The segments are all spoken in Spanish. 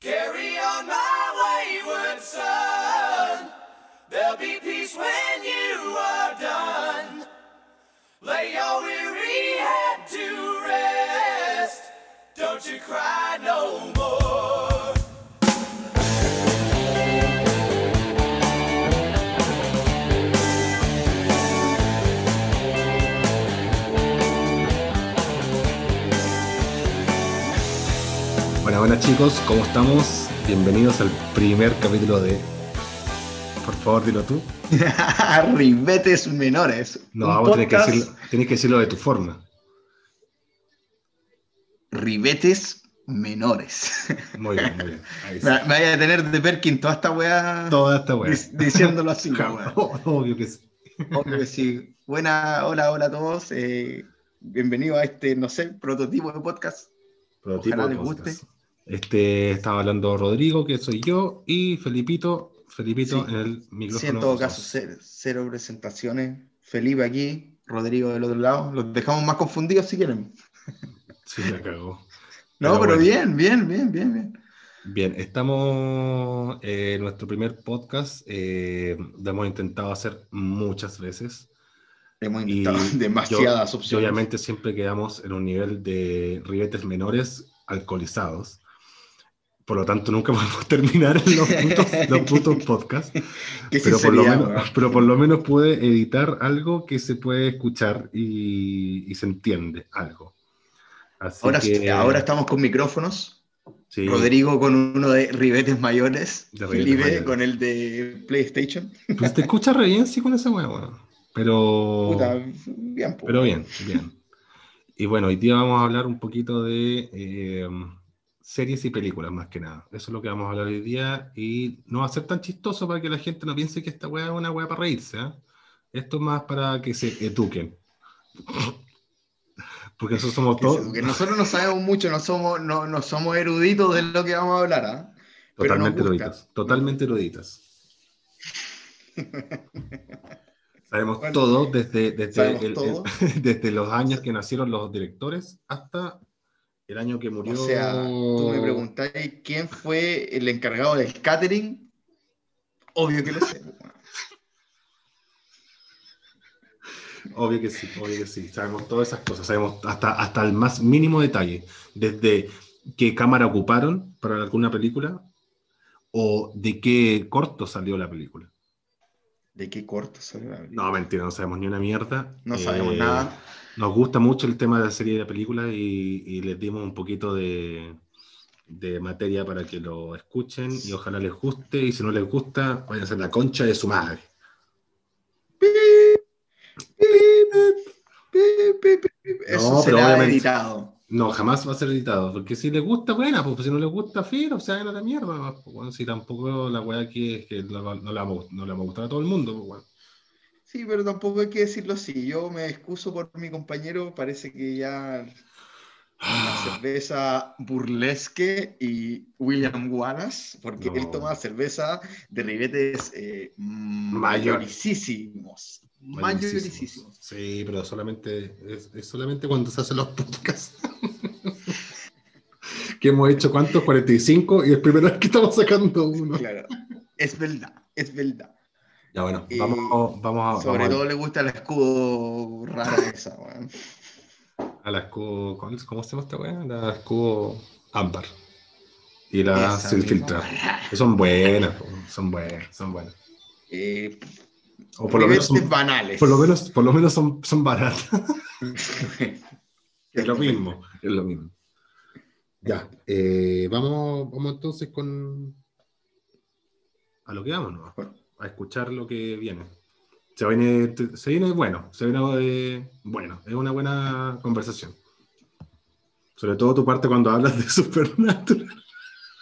Carry on my wayward son. There'll be peace when you are done. Lay your weary head to rest. Don't you cry no more. Buenas, chicos, ¿cómo estamos? Bienvenidos al primer capítulo de... Por favor, dilo tú. Ribetes menores. No, vamos a tener que decirlo, tienes que decirlo de tu forma. Ribetes menores. Muy bien, muy bien. Ahí sí. Me, vaya a tener de Perkin toda esta weá Toda esta weá. dic- diciéndolo así. weá. Obvio que sí. Obvio que sí. Buena, hola, hola a todos. eh, bienvenido a este, no sé, prototipo de podcast. Prototipo Ojalá de les guste. podcast. Este, estaba hablando Rodrigo, que soy yo, y Felipito, Felipito Sí. en el micrófono. Sí, en todo caso, cero, cero presentaciones. Felipe aquí, Rodrigo del otro lado. Los dejamos más confundidos si quieren. Sí, la cagó. No, Pero pero, bueno. bien, bien, bien, bien, bien. Bien, estamos en nuestro primer podcast. eh, lo hemos intentado hacer muchas veces. Hemos intentado yo- demasiadas Y opciones. obviamente siempre quedamos en un nivel de ribetes menores alcoholizados. Por lo tanto, nunca podemos terminar los putos, los putos podcasts. ¿Qué Pero por, lo menos, pero por lo menos pude editar algo que se puede escuchar y, y se entiende algo. Así Ahora, que, ahora estamos con micrófonos. sí, Rodrigo con uno de ribetes mayores. De ribetes Felipe mayores. con el de PlayStation. Pues te escucha re bien, sí, con esa hueá. Pero. Puta, bien, po. Pero bien, bien. Y bueno, hoy día vamos a hablar un poquito de eh, series y películas, más que nada. Eso es lo que vamos a hablar hoy día. Y no va a ser tan chistoso para que la gente no piense que esta weá es una weá para reírse. ¿ah? Esto es más para que se eduquen. Porque somos todos que nosotros no sabemos mucho, no somos, no, no somos eruditos de lo que vamos a hablar. Pero totalmente eruditas. Totalmente eruditas. Sabemos Bueno, todo desde, desde, sabemos el- el- todo. desde los años que nacieron los directores hasta el año que murió. O sea, tú me preguntáis quién fue el encargado del catering. Obvio que lo sé. Obvio que sí, obvio que sí. Sabemos todas esas cosas, sabemos hasta, hasta el más mínimo detalle. Desde qué cámara ocuparon para alguna película o de qué corto salió la película. ¿De qué corto salió la película? No, mentira, no sabemos ni una mierda. No Eh, sabemos nada. Nos gusta mucho el tema de la serie y de la película y, y les dimos un poquito de, de materia para que lo escuchen y ojalá les guste. Y si no les gusta, vayan a ser la concha de su madre. Eso No, será editado. No, jamás va a ser editado, porque si les gusta, buena, pues si no les gusta, filo, o sea, no la mierda. pues, bueno, si tampoco la weá aquí es que la- no, la no le vamos a gustar a todo el mundo, pues, bueno. Sí, pero tampoco hay que decirlo así. Yo me excuso por mi compañero. Parece que ya la cerveza burlesque y William Wallace, porque No. él toma cerveza de ribetes eh, Mayor. mayoricísimos. Mayoricísimos. Sí, pero solamente es, es solamente cuando se hacen los podcasts. que hemos hecho cuántos? 45 y es primera vez que estamos sacando uno. Claro. Es verdad, es verdad. Ya bueno, Y vamos, vamos, a, Sobre vamos todo le gusta el escudo raro esa, weón. a, la escudo, ¿cómo, cómo se llama esta weá? La escudo ámbar. Y la sin filtrar. son buenas, son buenas, son buenas. Eh, O por lo menos son, banales. por lo menos, por lo menos son, son baratas. Es lo mismo, es lo mismo. Ya, eh, vamos, vamos entonces con a lo que vamos, ¿no? A escuchar lo que viene. Se viene, se viene bueno, se viene eh, bueno, es una buena conversación. Sobre todo tu parte cuando hablas de Supernatural.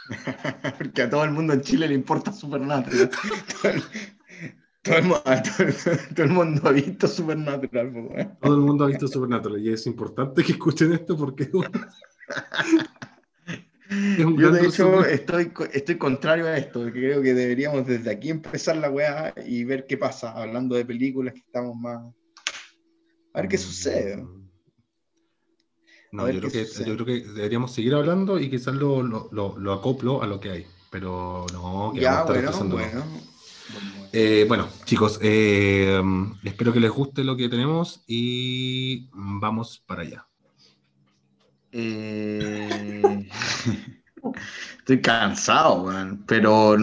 Porque a todo el mundo en Chile le importa Supernatural. todo, el, todo el todo el- todo el mundo ha visto Supernatural. Todo el mundo ha visto Supernatural y es importante que escuchen esto porque Yo de hecho estoy, estoy contrario a esto, creo que deberíamos desde aquí empezar la weá y ver qué pasa, hablando de películas que estamos más... A ver qué sucede. No, yo creo, que, sucede. yo creo que deberíamos seguir hablando y quizás lo, lo, lo, lo acoplo a lo que hay. Pero no, que Ya, bueno. Bueno, Eh, bueno, chicos, eh, espero que les guste lo que tenemos y vamos para allá. Eh, Estoy cansado, pero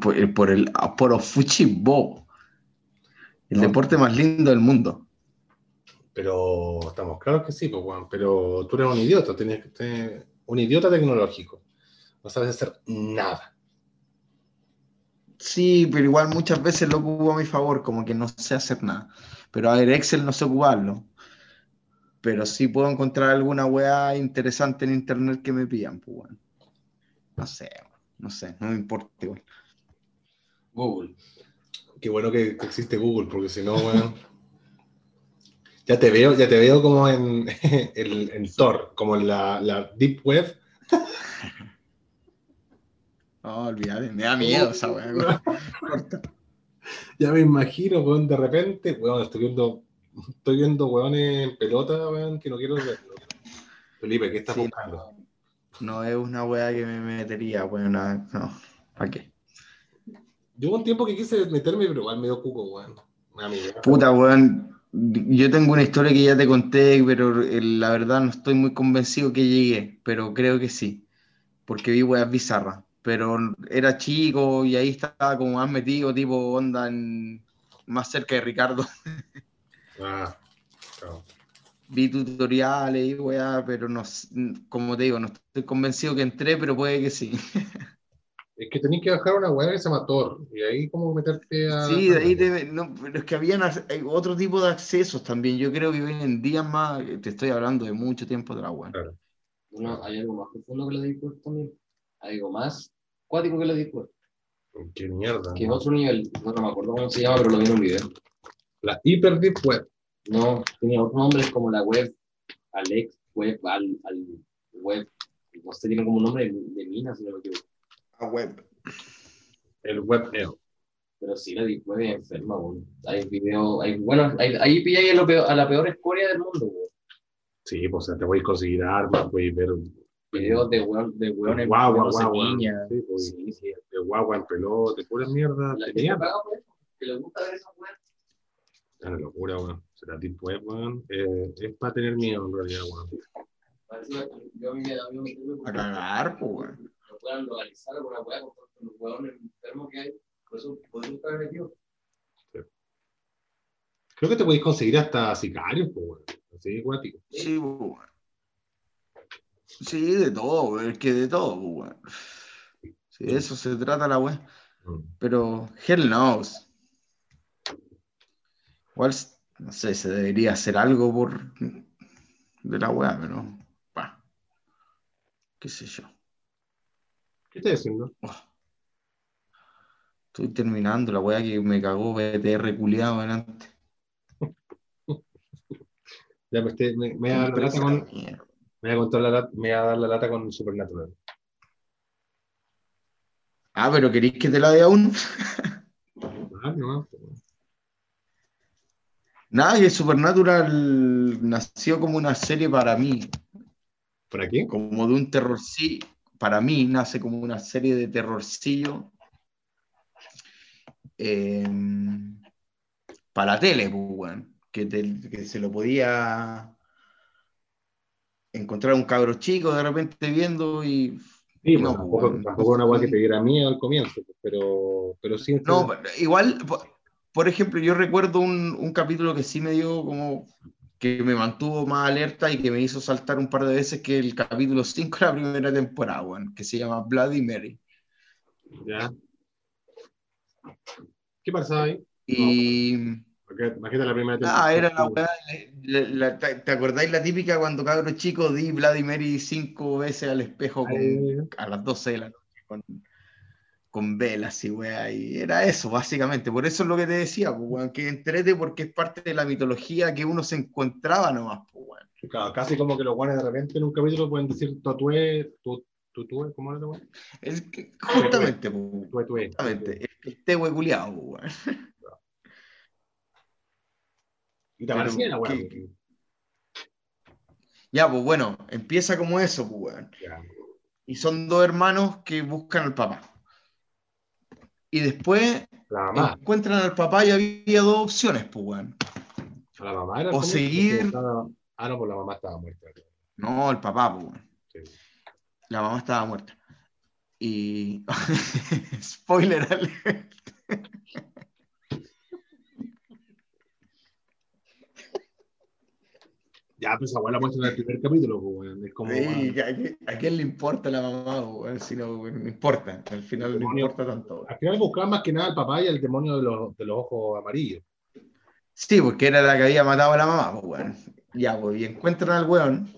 por, por el por Fuchibo, el No. deporte más lindo del mundo. Pero estamos claros que sí, pues, Juan, pero tú eres un idiota, tienes que ser un idiota tecnológico. No sabes hacer nada. Sí, pero igual muchas veces lo ocupo a mi favor, como que no sé hacer nada. Pero a ver, Excel no sé ocuparlo. Pero sí puedo encontrar alguna weá interesante en internet que me pidan, pues, weón. No sé, no sé, no me importa igual. Google. Qué bueno que, que existe Google, porque si no, weón. Ya te veo, ya te veo como en, en, en Tor, como en la, la Deep Web. No, olvídate, me da miedo esa weá. Ya me imagino, weón, de repente, weón, estoy viendo, estoy viendo weones en pelota, weón, que no quiero verlo. Felipe, ¿qué estás Sí, buscando? No es una weá que me metería, weón. No, no. ¿Para qué? Yo un tiempo que quise meterme, pero igual me dio cuco, weón. Puta, weón. Yo tengo una historia que ya te conté, pero eh, la verdad no estoy muy convencido que llegué, pero creo que sí, porque vi weas bizarras. Pero era chico y ahí estaba como más metido, tipo onda en- más cerca de Ricardo. Ah, claro. Vi tutoriales y weá, pero no, como te digo, no estoy convencido que entré, pero puede que sí. Es que tenés que bajar una weá que se llama Tor, y ahí como meterte a... Sí, de ahí te- no, pero es que habían otro tipo de accesos también. Yo creo que hoy en día más, te estoy hablando de mucho tiempo de la web. Claro. Bueno, hay algo más profundo que la Deep Web también. Hay algo más cuático que la Deep Web. Qué mierda. Que es otro nivel. No, no me acuerdo cómo se llama, pero lo vi en un video. La Hyper Deep Web. No, tiene otros nombres como la web, Alex, web, al, al web. No sé, tiene como un nombre de, de mina, si no me equivoco. A web. El Web L. Pero sí, la Deep Web es enferma, weón. Hay videos, hay, bueno, hay- ahí pilláis a, la peor escoria del mundo, weón. Sí, pues o sea, te voy a conseguir armas, voy a ver Videos de weón, de weones guagua, peleándose guagua. niñas. Sí, pues, Sí, sí. de guagua en pelota, de pura mierda. La de gente mierda. paga por eso, que le gusta ver esas weas. Es una locura, weón. Será Deep Web, weón. Eh, es para tener miedo, en realidad, weón. A con cagar, pues, weón. no puedan localizar alguna weá con los hueones enfermos que hay. Por eso podemos estar metidos. Creo que te podéis conseguir hasta sicarios, pues, weón. Así, guático. Sí, weón. Sí, de todo, weón. Es que de todo, pues, weón. Sí, de eso se trata la web. Mm. Pero, hell knows. Igual, no sé, se debería hacer algo por de la weá, pero, qué sé yo. ¿Qué estás diciendo? Estoy terminando la weá que me cagó BTR culiado delante. Ya, pues, te- me, me, voy a dar la lata con, me voy a contar la me voy a dar la lata con Supernatural. Ah, pero ¿queréis que te la dé aún? Ah, no, pues, Nada, que Supernatural nació como una serie para mí, ¿Para qué? como de un terrorcillo. Para mí nace como una serie de terrorcillo eh, para la tele, pues, que, te- que se lo podía encontrar un cabro chico de repente viendo y Sí, No, pues, tampoco, tampoco era una weá que te diera miedo al comienzo, pues, pero, pero sí. No, igual, po- por ejemplo, yo recuerdo un, un capítulo que sí me dio como que me mantuvo más alerta y que me hizo saltar un par de veces, que el capítulo 5 de la primera temporada, weón, que se llama Bloody Mary. Ya. ¿Qué pasaba ahí? Y Porque imagínate la primera ah, temporada. era la la- la- ¿te acordáis la típica cuando cabro chico di Bloody Mary cinco veces al espejo con- a las 12 de la noche con, con velas y weá, y era eso, básicamente. Por eso es lo que te decía, pues, weón, que entrete porque es parte de la mitología que uno se encontraba nomás, pues, weón. Claro, casi como que los guanes de repente en un capítulo pueden decir tatué, tu, tutue, ¿cómo era que- justamente, pues, Tué, justamente, el tehue culiado, pues, weón. Y te aparecía. ¿Qué- Ya, pues bueno, empieza como eso, pues, weón. Ya. Y son dos hermanos que buscan al papá. Y después La mamá. encuentran al papá y había dos opciones, pues, weón. La mamá era O seguir- estaba- Ah, no, pues la mamá estaba muerta. No, el papá, pues, weón. Sí. La mamá estaba muerta. Y. Spoiler alert. Ya, pues abuela muestra en el primer capítulo, pues, weón. Es como. Sí, ¿a, quién le importa la mamá, pues, weón? Si no, weón, no importa. Al final no Demonio. importa tanto. Al final buscaban más que nada al papá y al demonio de los, de los ojos amarillos. Sí, porque era la que había matado a la mamá, pues, weón. Ya, pues, y encuentran al weón,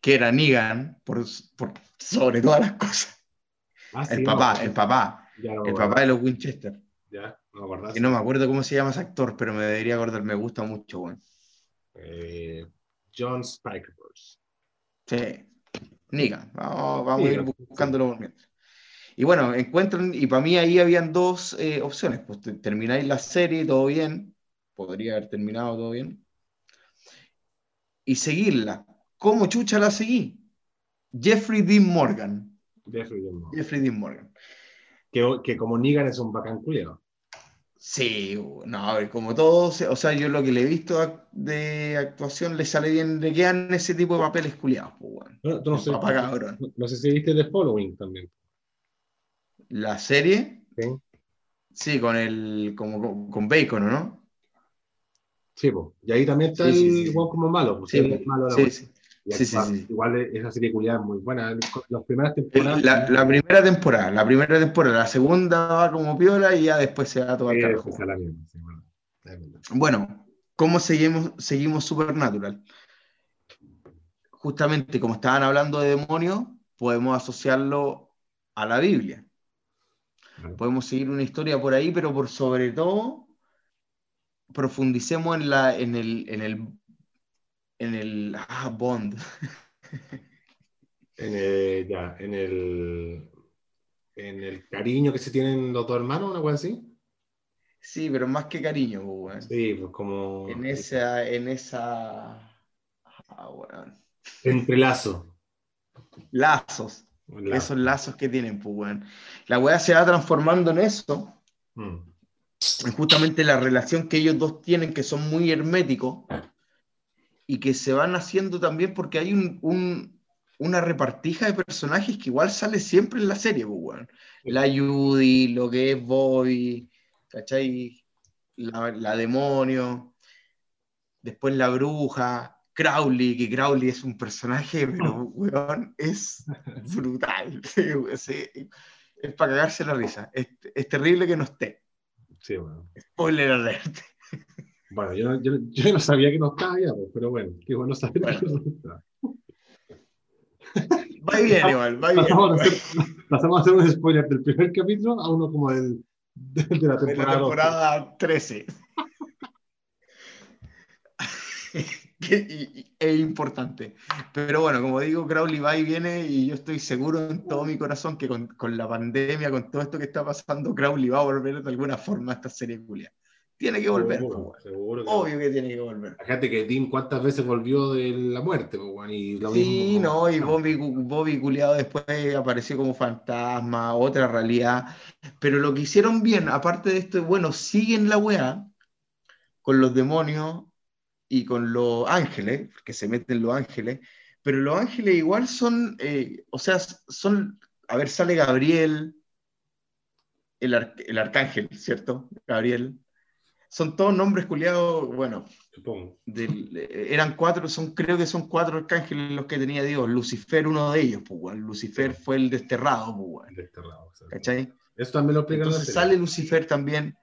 que era Negan, por, por sobre todas las cosas. Ah, sí, El no, papá, el papá, Ya no, el papá de los Winchester. Ya, no me acordaba. Que no me acuerdo cómo se llama ese actor, pero me debería acordar, me gusta mucho, weón. Eh, John Spikerverse. Sí. Negan, vamos, vamos a ir buscándolo por mientras. Y bueno, encuentran, y para mí ahí habían dos eh, opciones. Pues te- termináis la serie, todo bien, podría haber terminado todo bien, y seguirla. ¿Cómo chucha la seguí? Jeffrey Dean Morgan. Jeffrey Dean Morgan. Jeffrey Dean Morgan. Que, que como Negan es un bacán culiao. Sí, no, a ver, como todos, o sea, yo lo que le he visto de actuación le sale bien, le quedan ese tipo de papeles culiados, pues, weón. No, El sé, papá cabrón. no, sé si viste The Following también. La serie, ¿sí? sí, con el, como con, con Bacon, ¿o ¿no? Sí, pues. Y ahí también está Sí, el sí, sí. weón como malo. Pues, Sí, es malo la sí. Sí. Sí, sí. Igual esa serie culiada es muy buena. Las primeras El- temporadas. La, la primera temporada, la primera temporada, la segunda va como piola y ya después se va a tomar eh, bueno. Bueno, ¿cómo seguimos, seguimos Supernatural? Justamente como estaban hablando de demonios, podemos asociarlo a la Biblia. Podemos seguir una historia por ahí, pero por sobre todo profundicemos en la, en el, en el, en el ah, Bond. En el, ya, en el, en el cariño que se tienen los dos hermanos, una cosa así. Sí, pero más que cariño, pues. Sí, pues como En esa, en esa, ah, weón. entrelazo. lazos, lazo. esos lazos que tienen, pues, weón. La weá se va transformando en eso, Mm. en justamente la relación que ellos dos tienen, que son muy herméticos, y que se van haciendo también porque hay un, un- una repartija de personajes que igual sale siempre en la serie, pues, weón. La Judy, lo que es Bobby, ¿cachai? La, la demonio, después la bruja, Crowley, que Crowley es un personaje, pero, weón, es brutal. Es para cagarse la risa. Es, es terrible que no esté. Sí, bueno. Spoiler alert. Bueno, yo, no- yo, yo no sabía que no estaba allá, pues, pero bueno, qué bueno saber Bueno. que no está. Va bien, igual, va bien. Pasamos a, hacer, pasamos a hacer un spoiler del primer capítulo a uno como del, de, de la De temporada. la dos. temporada 13. Que- y- y- es importante. Pero bueno, como digo, Crowley va y viene y yo estoy seguro en todo mi corazón que con, con la pandemia, con todo esto que está pasando, Crowley va a volver de alguna forma a esta serie culia. Tiene que volver, Seguro, seguro que obvio que tiene que volver. Fíjate que Tim cuántas veces volvió de la muerte, pues, y lo Sí, mismo. no, y Bobby, Bobby culiado después apareció como fantasma, otra realidad. Pero lo que hicieron bien, aparte de esto, es bueno, siguen la weá con los demonios y con los ángeles, que se meten los ángeles, pero los ángeles igual son, eh, o sea, son, a ver, sale Gabriel, el, ar- el arcángel, ¿cierto? Gabriel. Son todos nombres culiados, bueno, Supongo. del- eh, eran cuatro, son, creo que son cuatro arcángeles los que tenía Dios. Lucifer, uno de ellos, pues. Lucifer fue el desterrado, pues. Desterrado. ¿Cachai? Eso también lo explica Entonces sale Lucifer también,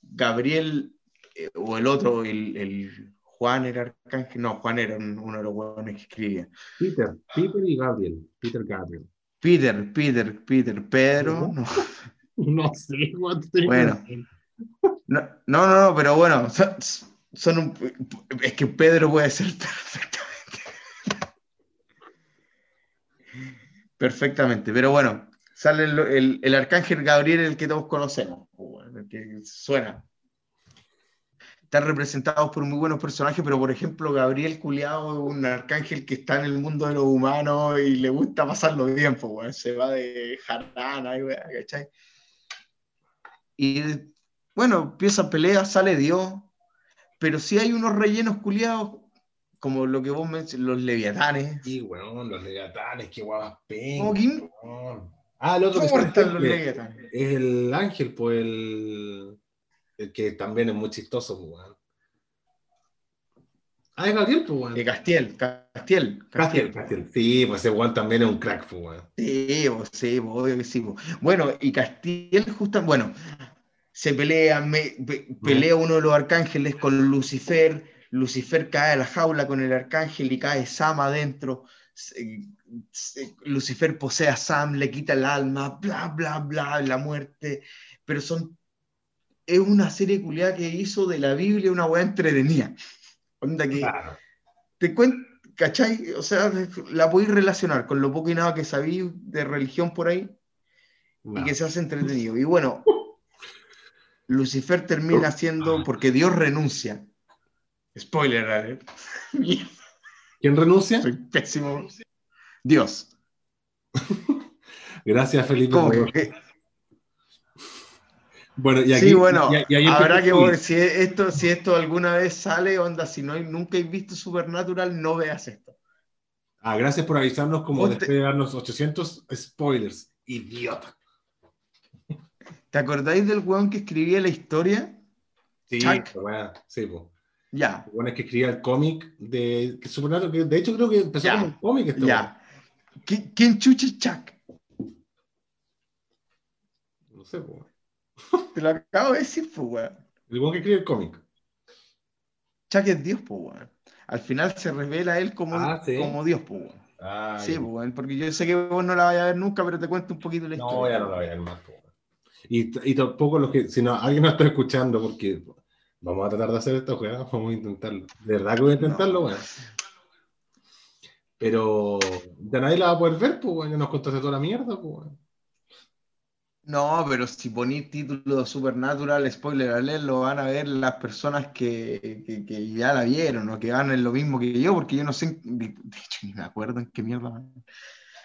Gabriel, eh, o el otro, el, el Juan era arcángel, no, Juan era un- uno de los hueones que escribía. Peter, Peter y Gabriel. Peter Gabriel. Peter, Peter, Peter, Pedro, no. No sé Bueno. No, no, no, pero bueno, son, un- es que Pedro puede ser perfectamente. Perfectamente, pero bueno, sale el, el- el arcángel Gabriel, el que todos conocemos, bueno, que suena. están representados por muy buenos personajes, pero por ejemplo, Gabriel Culeado es un arcángel que está en el mundo de los humanos y le gusta pasarlo bien, pues, weón. Se va de jarana, ¿cachai? Y bueno, empieza pelea, sale Dios, pero sí hay unos rellenos culiados, como lo que vos mencionas, los leviatanes. Sí, weón, los leviatanes, qué guapas pen. Ah, el otro que ¿Cómo está están los es leviatanes? el ángel, pues el, el que también es muy chistoso, pues, weón. Ah, es Gabriel, pues, weón. De Castiel, Castiel, Castiel, Castiel. Sí, pues ese weón también es un crack, pues, weón. Sí, vos, sí, obvio que sí. Bueno, y Castiel, justo, bueno, se pelea, me- pe- pelea uno de los arcángeles con Lucifer, Lucifer cae a la jaula con el arcángel y cae Sam adentro. Se- se- Lucifer posee a Sam, le quita el alma, bla, bla, bla, la muerte. Pero son. Es una serie culiada que hizo de la Biblia una weá entretenida. Onda que Claro. te cuento, ¿cachai? O sea, la podéis relacionar con lo poco y nada que sabí de religión por ahí No. y que se hace entretenido. Y bueno, Lucifer termina siendo porque Dios renuncia. Spoiler, alert. ¿Quién renuncia? soy pésimo. Dios. Gracias, Felipe. ¿Cómo por- que? Bueno, y aquí, sí, bueno, y- y ahí habrá que ver si esto, si esto alguna vez sale, onda, si no hay- nunca has visto Supernatural, no veas esto. Ah, gracias por avisarnos como Ponte- después de darnos 800 spoilers. Idiota. ¿Te acordáis del weón que escribía la historia? Sí, bueno, sí, pues. Ya, Bueno, es que escribía el cómic de que Supernatural, que de hecho creo que empezó Ya. como un cómic este ya. ¿Qui- ¿Quién chucha es Chuck? No sé, pues. Te lo acabo de decir, pues, weón. El weón que escribe el cómic. Chuck es Dios, pues, weón. Al final se revela él como, Ah, sí. como Dios, pues, weón. Sí, pues, weón, porque yo sé que vos no la vayas a ver nunca, pero te cuento un poquito la No, historia. ya no la voy a ver más. po, weón. Y, y tampoco los que, si no, alguien nos está escuchando, porque vamos a tratar de hacer esto, weón, vamos a intentarlo. De verdad que voy a intentarlo, No. weón. Pero ya nadie la va a poder ver, pues, weón, ya nos contaste toda la mierda, pues, weón. No, pero si ponís título de Supernatural, spoiler alert, lo van a ver las personas que, que- que ya la vieron o que van en lo mismo que yo, porque yo no sé, de, hecho ni me acuerdo en qué mierda.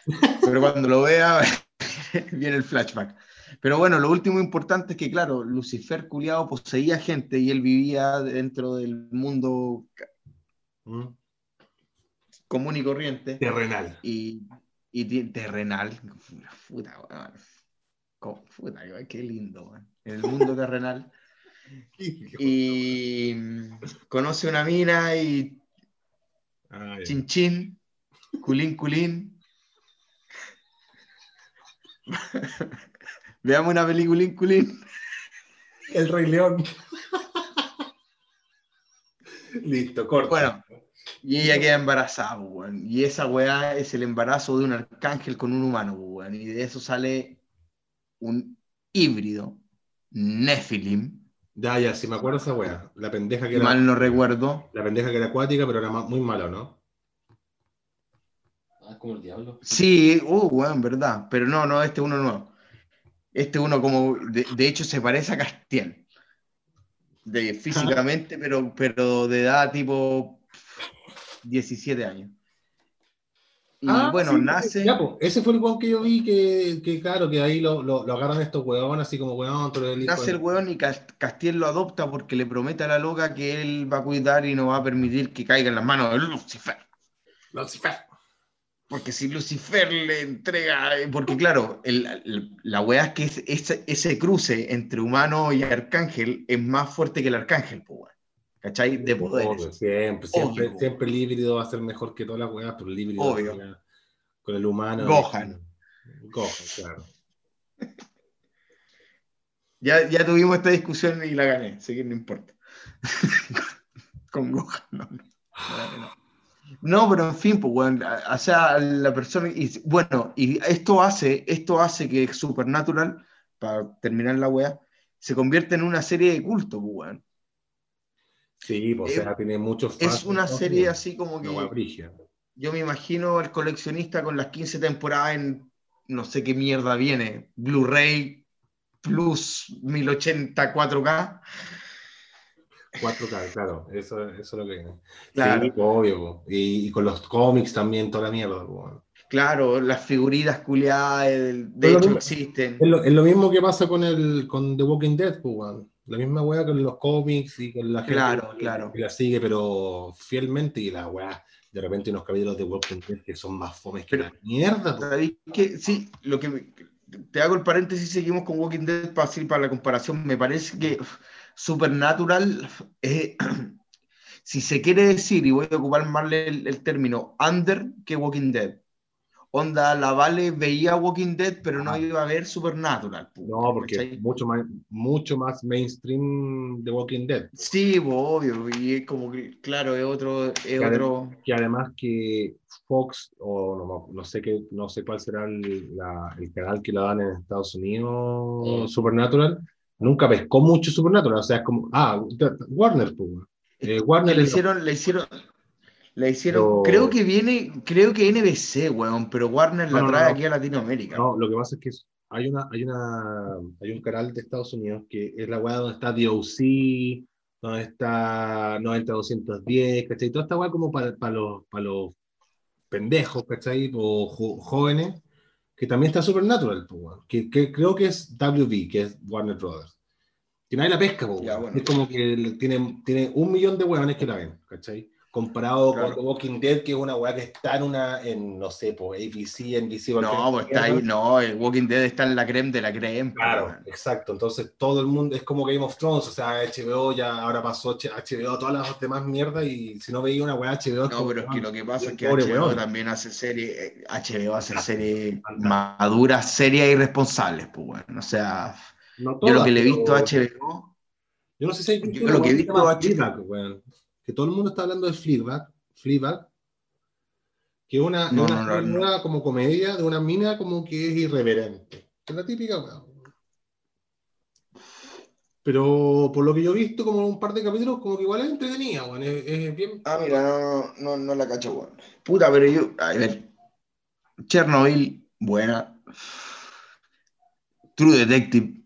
Pero cuando lo vea, viene el flashback. Pero bueno, lo último importante es que, claro, Lucifer culiado poseía gente y él vivía dentro del mundo ¿Mm? común y corriente. Terrenal. y, y terrenal. Puta. Co- puta, qué lindo. En el mundo terrenal. Y conoce una mina y Ah, chin chin, culín culín. Veamos una peliculín culín. El Rey León. Listo, corta. Bueno, y ella queda embarazada, pues, weón. Y esa weá es el embarazo de un arcángel con un humano, pues, weón. Y de eso sale un híbrido, Nephilim. Ya, ya, si me acuerdo esa weá. La pendeja que era, mal no recuerdo. la pendeja que era acuática, pero era muy malo, ¿no? Ah, es como el diablo. Sí, uh, weón, verdad. Pero no, no, este uno no. Este uno como, de, de hecho se parece a Castiel. De, físicamente, pero, pero de edad tipo 17 años. Y Ah, bueno, sí, nace... ya, po, ese fue el weón que yo vi que, que claro, que ahí lo, lo, lo agarran estos weones así como weón, el Nace el weón y Cas- Castiel lo adopta porque le promete a la loca que él va a cuidar y no va a permitir que caiga en las manos de Lucifer. Lucifer. Porque si Lucifer le entrega, eh, porque claro, el- el- la weá es que es- ese, ese cruce entre humano y arcángel es más fuerte que el arcángel, pues. ¿cachai? De Obvio, poderes. siempre, siempre, Obvio. siempre el híbrido va a ser mejor que todas las weas, pero el híbrido Obvio. con, la- con el humano. Gohan. Gohan, claro. Ya, ya tuvimos esta discusión y la gané, así que no importa. Con Gohan, no, no. no. No, pero en fin, pues, weón, o sea, la persona, y, bueno, y esto hace, esto hace que Supernatural, para terminar la wea, se convierta en una serie de culto, pues, weón. Sí, pues, o Eh, sea, tiene muchos fans Es una serie así como que yo me imagino al coleccionista con las 15 temporadas en no sé qué mierda viene, Blu-ray Plus 1080 4K. 4K, claro, eso, eso es lo que. Claro. Sí, obvio. Y, y con los cómics también, toda la mierda. Claro, las figuritas culiadas, el- de Pero hecho no- existen. Es lo, es lo mismo que pasa con el con The Walking Dead, pues. La misma weá con los cómics y con la gente Claro, que, claro. la sigue, pero fielmente, y la weá, de repente unos capítulos de Walking Dead que son más fomes que Pero- la mierda, po. ¿Sabéis que Sí, lo que me- te hago el paréntesis, seguimos con Walking Dead para, para la comparación. Me parece que Supernatural, eh, si se quiere decir, y voy a ocupar más el, el término, under que Walking Dead. Onda, la Vale veía Walking Dead, pero no iba a ver Supernatural. No, porque ¿cachai? es mucho más, mucho más mainstream de Walking Dead. Sí, obvio, y es como que, claro, es otro, es Claro. otro, Que además que Fox, o no, no sé qué, no sé cuál será el, la- el canal que la dan en Estados Unidos, Mm. Supernatural, nunca pescó mucho Supernatural. O sea, es como, ah, Warner, pues. Eh, Warner le es lo- hicieron, le hicieron, le hicieron, Pero- creo que viene, creo que NBC, weón, pero Warner la No, no, trae no. aquí a Latinoamérica. No, lo que pasa es que hay una, hay una, hay un canal de Estados Unidos que es la weá donde está DOC, donde está 90210, ¿cachai? Toda esta weá como para, para los, para los pendejos, ¿cachai? O jóvenes, que también está Supernatural, que, que creo que es WB, que es Warner Brothers. Que nadie la pesca, Ya, bueno. Es como que tiene, tiene un millón de weones que la ven, ¿cachai? Comparado Claro. con Walking Dead, que es una weá que está en una, en, no sé, pues, ABC, NBC, No, pues está ahí, no, el Walking Dead está en la creme de la creme. Claro, exacto. Entonces todo el mundo es como Game of Thrones, o sea, HBO ya ahora pasó HBO, todas las demás mierdas y si no veía una weá HBO. No, pero es que lo que pasa es que pobre HBO weón. también hace series, eh, HBO hace series maduras, serias y responsables, pues bueno. O sea, no yo lo que le he visto a HBO, Yo no sé si hay yo lo que he visto a weón. Que todo el mundo está hablando de Fleabag, Fleabag, que es una, No, una, no, no, una como comedia de una mina como que es irreverente. Es la típica. Pero por lo que yo he visto, como un par de capítulos, como que igual es entretenida, weón. Es, es bien. Ah, mira, no, no, no la cacho, weón. Puta, pero yo, a ver. Chernobyl, buena. True Detective,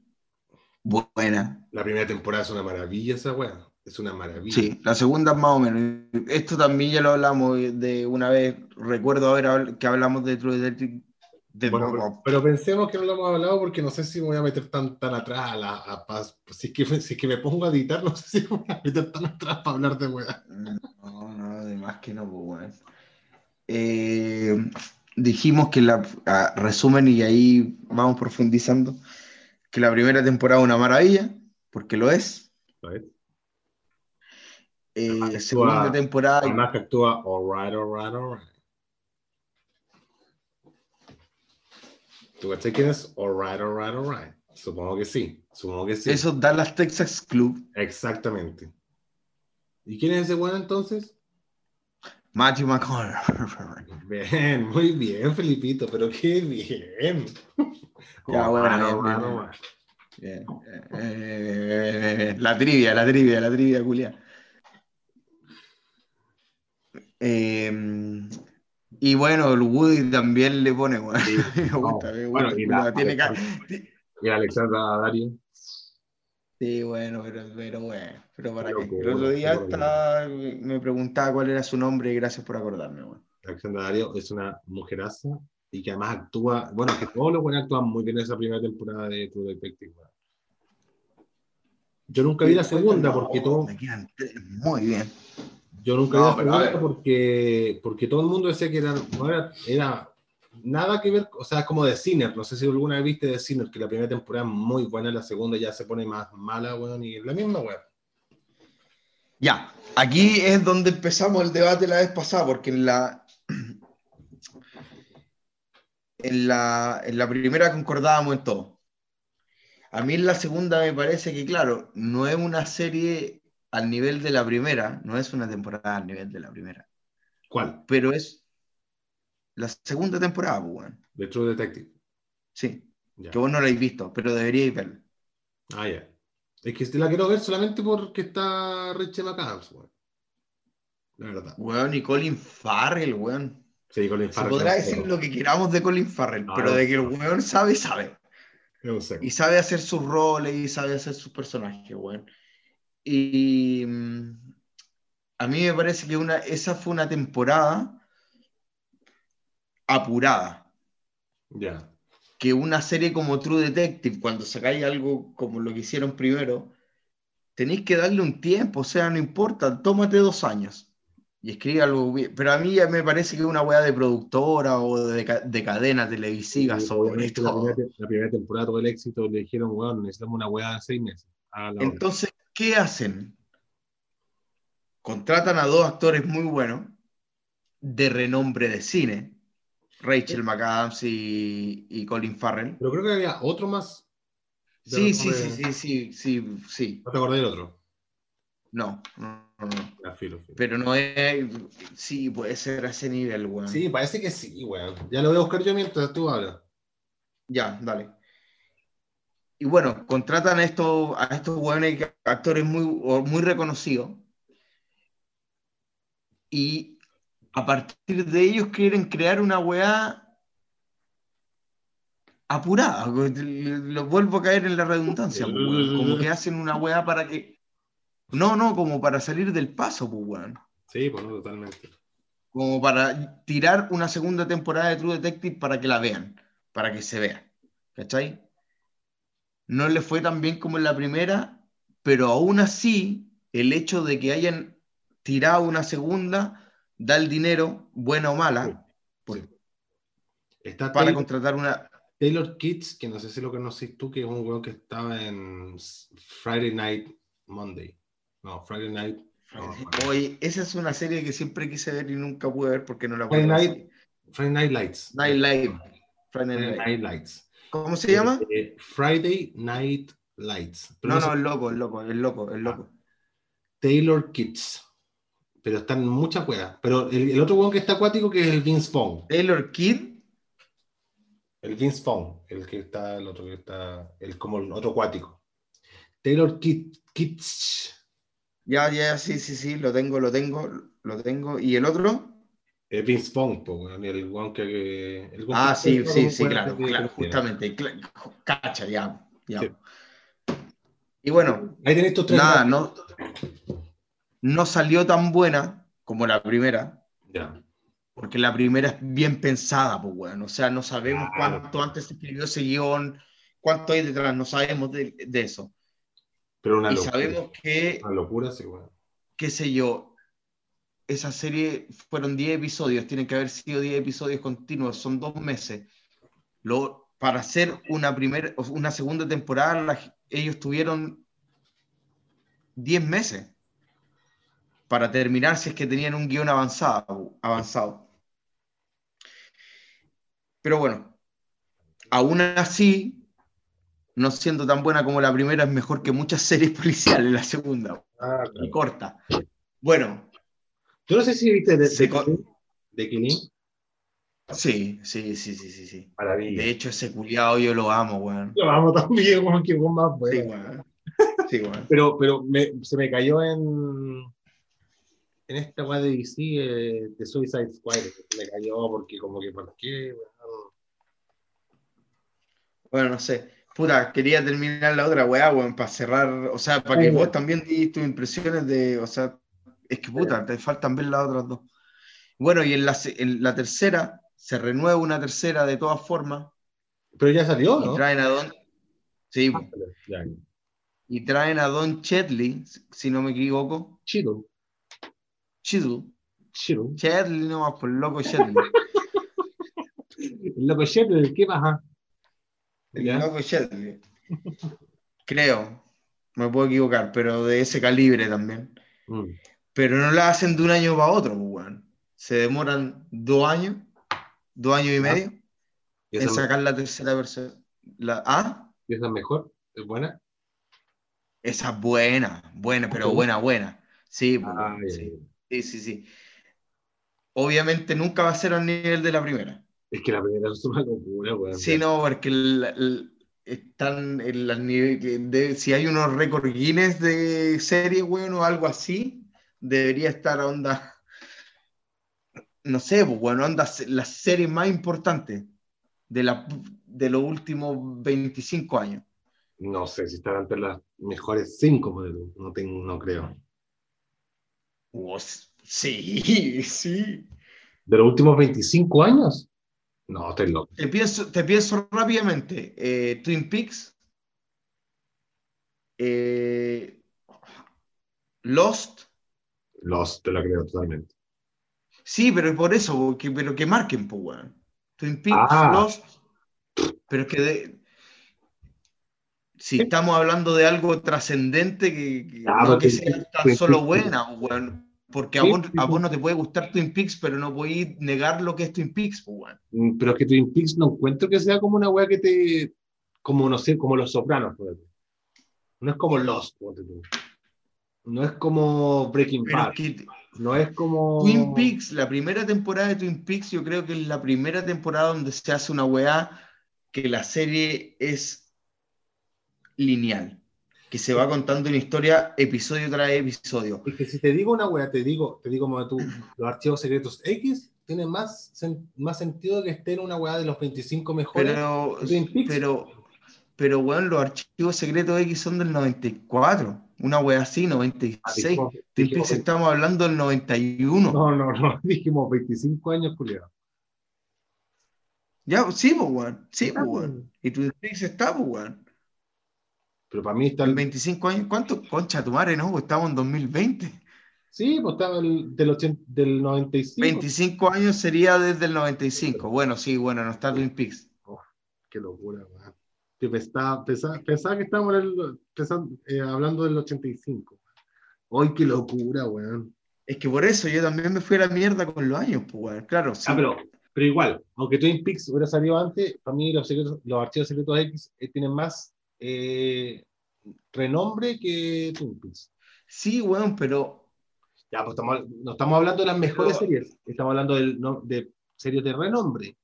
buena. La primera temporada es una maravilla esa weá. Es una maravilla. Sí, la segunda más o menos. Esto también ya lo hablamos de una vez. Recuerdo haber habl- que hablamos de True Detective. de- Bueno, pero, pero pensemos que no lo hemos hablado porque no sé si me voy a meter tan, tan atrás a la a. Si es, que, si es que me pongo a editar, no sé si me voy a meter tan atrás para hablar de weá. No, no, además que no, pues. Eh, dijimos que la resumen y ahí vamos profundizando que la primera temporada es una maravilla, porque lo es. ¿sabes? Eh, Además, segunda actúa- temporada, Además que actúa alright, alright, alright. ¿Tú cachai quién es? Alright, alright, alright. Supongo que sí. Supongo que sí. eso Dallas Texas Club, Exactamente. ¿Y quién es ese weón entonces? Matthew McConaughey. Bien, muy bien, Felipito, pero qué bien. Ya, bueno, bien, bien. Bien. Eh, la trivia, la trivia, la trivia, Julia. Eh, y bueno, el Woody también le pone, bueno, Sí, me no, gusta, me bueno, y la- tiene ca- Y Alexandra Dario. Sí, bueno, pero, pero bueno, pero para qué. que, El otro día estaba, me preguntaba cuál era su nombre y gracias por acordarme, bueno. Alexandra Dario es una mujeraza y que además actúa, bueno, que todos los buenos actúan muy bien en esa primera temporada de True Detective. Yo nunca vi la segunda porque todo, Me quedan tres, muy bien. Yo nunca No, pero a ver. porque, porque todo el mundo decía que era, no era, era nada que ver, o sea, como de Sinner, no sé si alguna vez viste de Sinner, que la primera temporada es muy buena, la segunda ya se pone más mala, weón, y es la misma, weón. Ya, aquí es donde empezamos el debate la vez pasada, porque en la, en la, en la primera concordábamos en todo. A mí en la segunda me parece que, claro, no es una serie al nivel de la primera, no es una temporada al nivel de la primera, ¿Cuál? pero es la segunda temporada, pues, weón. De True Detective. Sí, Ya. que vos no la habéis visto, pero deberíais verla. Ah, ya. Es que la quiero ver solamente porque está Richie McAdams, weón. La verdad. Weón, y Colin Farrell, weón. Sí, Colin Se Farrell. podrá es un decir lo que queramos de Colin Farrell, No, pero no. de que el weón sabe, sabe. Un seco. Y sabe hacer sus roles y sabe hacer sus personajes, weón. Y mm, a mí me parece que una, esa fue una temporada apurada. Ya. Que una serie como True Detective, cuando sacáis algo como lo que hicieron primero, tenéis que darle un tiempo, o sea, no importa, tómate dos años y escribe algo bien. Pero a mí ya me parece que es una weá de productora o de, de cadena televisiva Sí, sobre obviamente la todo. primera, la primera temporada tuvo el éxito, le dijeron, weón, necesitamos una weá de seis meses. Ah. Entonces, ¿qué hacen? Contratan a dos actores muy buenos, de renombre de cine, Rachel McAdams y, y Colin Farrell. Pero creo que había otro más. Sí, sí, sí, sí, sí, sí, sí. No te acordé del otro. No, no, no, no. Filo, filo. Pero no es. Sí, puede ser a ese nivel, weón. Sí, parece que sí, weón. Ya lo voy a buscar yo mientras tú hablas. Ya, dale. Y bueno, contratan a estos, a estos weones, actores muy, muy reconocidos. Y a partir de ellos quieren crear una weá apurada. Lo vuelvo a caer en la redundancia, pues. Como que hacen una weá para que. No, no, como para salir del paso, pues, weón. Sí, pues no, totalmente. Como para tirar una segunda temporada de True Detective para que la vean, para que se vea. ¿Cachai? No le fue tan bien como en la primera, pero aún así, el hecho de que hayan tirado una segunda da el dinero, buena o mala, por- Está para Taylor, contratar una. Taylor Kitsch, que no sé si lo conoces tú, que es un weón que estaba en Friday Night Monday. No, Friday Night. no, Oye, esa es una serie que siempre quise ver y nunca pude ver porque no la Friday puedo Night, Friday Night Lights. Night Live. Friday Friday. Night Lights. ¿Cómo se llama? Eh, Friday Night Lights. Pero No, no el loco, el loco, el loco, el loco. Taylor Kitsch. Pero están muchas weas. Pero el, el otro weón que está acuático que es el Vince Vaughn. Taylor Kidd. El Vince Vaughn, el que está, el otro que está, el como el otro acuático. Taylor Kit- Kitsch. Ya, ya, sí, sí, sí, lo tengo, lo tengo, lo tengo. ¿Y el otro? Es Vince Vaughn, weón, y el weón que. que- el weón Ah, sí, que- sí, sí, claro, claro, justamente. Cacha, ya, ya. Sí. Y bueno, Ahí tenés estos tres. nada, no, no salió tan buena como la primera, Ya. porque la primera es bien pensada, pues, bueno, o sea, no sabemos Claro. cuánto antes se escribió ese guion, cuánto hay detrás, no sabemos de, de eso. Pero una Y locura. sabemos que Una locura, sí, weón. qué sé yo, esa serie fueron 10 episodios, tienen que haber sido 10 episodios continuos, son dos meses. Lo, para hacer una, primera, una segunda temporada, la- ellos tuvieron 10 meses para terminar si es que tenían un guion avanzado. avanzado. Pero bueno, aún así, no siendo tan buena como la primera, es mejor que muchas series policiales la segunda Ah, y corta. Bueno, Yo no sé si viste de, de, co- de Killing. sí, sí, sí, sí, sí, sí. Maravilla. De hecho, ese culiado yo lo amo, weón. Lo amo también, weón, que weón más Sí, weón. Sí, weón. Pero, pero me- se me cayó en. En esta weá de DC, eh, de Suicide Squad. Se me cayó porque, como que, ¿por qué, weón? Bueno, no sé. Puta, quería terminar la otra weá, weón, para cerrar, o sea, para que vos también dis tus impresiones de, o sea, es que puta, te faltan ver las otras dos. Bueno, y en la, en la tercera, se renueva una tercera de todas formas, Pero ya salió, ¿no? traen a Don, sí, Ya, y traen a Don Chetley, si no me equivoco, Chido. Chidu, Chido. Chetley nomás, por loco Chetley. El loco Shepard, ¿qué pasa? El ¿Ya? loco Shetley. Creo. Me puedo equivocar, pero de ese calibre también. Mm. Pero no la hacen de un año para otro, pues, weón. Se demoran dos años, dos años y medio, ¿Y en sacar la tercera versión. La, ¿Ah? y esa es mejor? ¿Es buena? Esa es buena, buena, pero buena, buena. Sí, pues, Ah, ya, sí, sí, sí, sí. Obviamente nunca va a ser al nivel de la primera. Es que la primera es una locura, weón. Sí, no, porque el- el- están en las nive- que de- si hay unos récord Guinness de serie, weón, o algo así, debería estar a onda, no sé, pues, bueno, onda se- las series más importantes de, la, de los últimos 25 años. No sé si estará entre las mejores cinco, pues, no, tengo, no creo. Oh, sí, sí. ¿De los últimos 25 años? No, estoy loco. Te pienso, te pienso rápidamente. Eh, Twin Peaks. eh, Lost. Lost, te la creo totalmente. Sí, pero por eso, que, pero que marquen, pues, weón. Twin Peaks, Ah. Lost. Pero es que de- si estamos hablando de algo trascendente, que, que Ah, no porque que sea tan solo buena, weón. Porque a vos, a vos no te puede gustar Twin Peaks, pero no podéis negar lo que es Twin Peaks, pues, weón. Mm, Pero es que Twin Peaks no encuentro que sea como una weá que te. Como, no sé, como Los Sopranos. ejemplo. No es como Lost. tú. No es como Breaking Bad. No es como. Twin Peaks, la primera temporada de Twin Peaks, yo creo que es la primera temporada donde se hace una weá que la serie es lineal, que se va contando una historia episodio tras episodio. Es que si te digo una weá, te digo, te digo como tú, los archivos secretos X tienen más, sen- más sentido que estén en una weá de los 25 mejores. Pero, Twin Peaks. pero, pero, weón, los archivos secretos X son del 94, una weá así, Ah, 96. dijimos- Twin dijimos estamos hablando del 91. No, no, no, dijimos 25 años, Julián. Ya, sí, pues, weón, sí, Ah, pues, weón. Y Twin Peaks está, pues, weón. Pero para mí está el 25 años, ¿cuánto? Concha tu madre, ¿no? Pues Estamos en 2020. Sí, pues estaba el, del, 80 del 95. 25 años sería desde el 95. Bueno, sí, bueno, no está Twin Peaks. Qué locura, weón. Que pensaba, pensaba, pensaba que estábamos en el- pensando- eh, hablando del 85. Hoy qué locura, weón. Es que por eso yo también me fui a la mierda con los años, pues, weón. Claro, sí. Ah, pero, pero igual, aunque Twin Peaks hubiera salido antes, para mí los, secretos- los archivos secretos X eh, tienen más eh, renombre que Twin Peaks. Sí, weón, pero Ya, pues estamos, no estamos hablando de las mejores Pero- series, estamos hablando del- no, de series de renombre.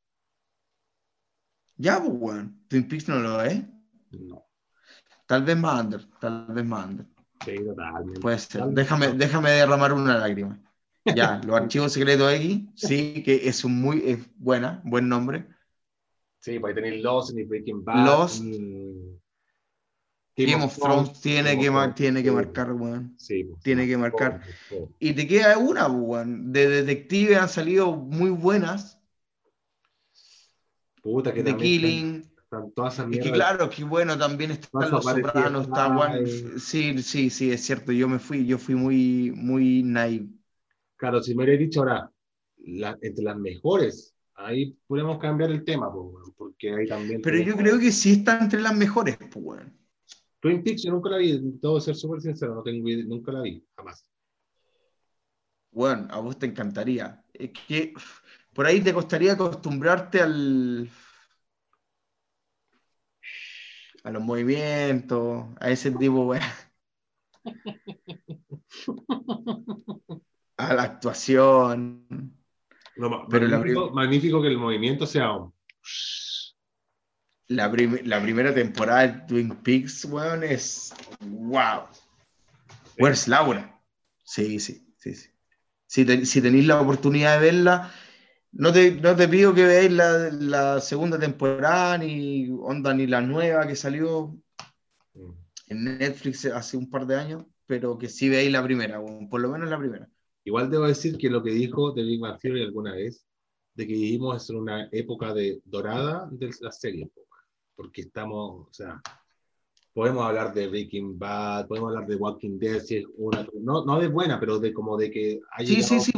Ya, pues, weón. Twin Peaks no lo es. No, Tal vez más under, tal vez más under. sí, totalmente. Puede ser. Tal- Déjame, déjame derramar una lágrima. Ya, los archivos secretos X, sí, que es un muy es buena, buen nombre. Sí, ahí tenéis Lost, ni Breaking Bad. Lost. ni- Game of Thrones tiene que, mar- tiene que marcar, weón. Sí, pues, Tiene que marcar. Y te queda una, pues, weón. De detective han salido muy buenas. Puta que The Killing. Están, están todas esas Es que claro, que bueno, también están Los Sopranos, está. Juan- Sí, sí, sí, es cierto. Yo me fui, yo fui muy, muy naive. Claro, si me hubiera dicho ahora, la- entre las mejores, ahí podemos cambiar el tema, porque ahí también. Pero yo creo que sí está entre las mejores, pues. Twin Peaks yo nunca la vi, debo ser súper sincero, no tengo nunca la vi, jamás. Bueno, a vos te encantaría. Es que por ahí te costaría acostumbrarte al a los movimientos, a ese tipo. A la actuación. No, Pero la magnífico, magnífico que el movimiento sea un- La, prim- la primera temporada de Twin Peaks, weón, es wow. Where's Laura? Sí, sí, sí, sí. Si, si tenéis la oportunidad de verla, no te, no te pido que veáis la, la segunda temporada, ni onda, ni la nueva que salió en Netflix hace un par de años, pero que sí veáis la primera, por lo menos la primera. Igual debo decir que lo que dijo Bang Theory alguna vez, de que vivimos en una época de dorada de po, weón. porque estamos, o sea, podemos hablar de Breaking Bad, podemos hablar de Walking Dead, si es una, no, no de buena, pero de como de que hay Sí, sí, sí.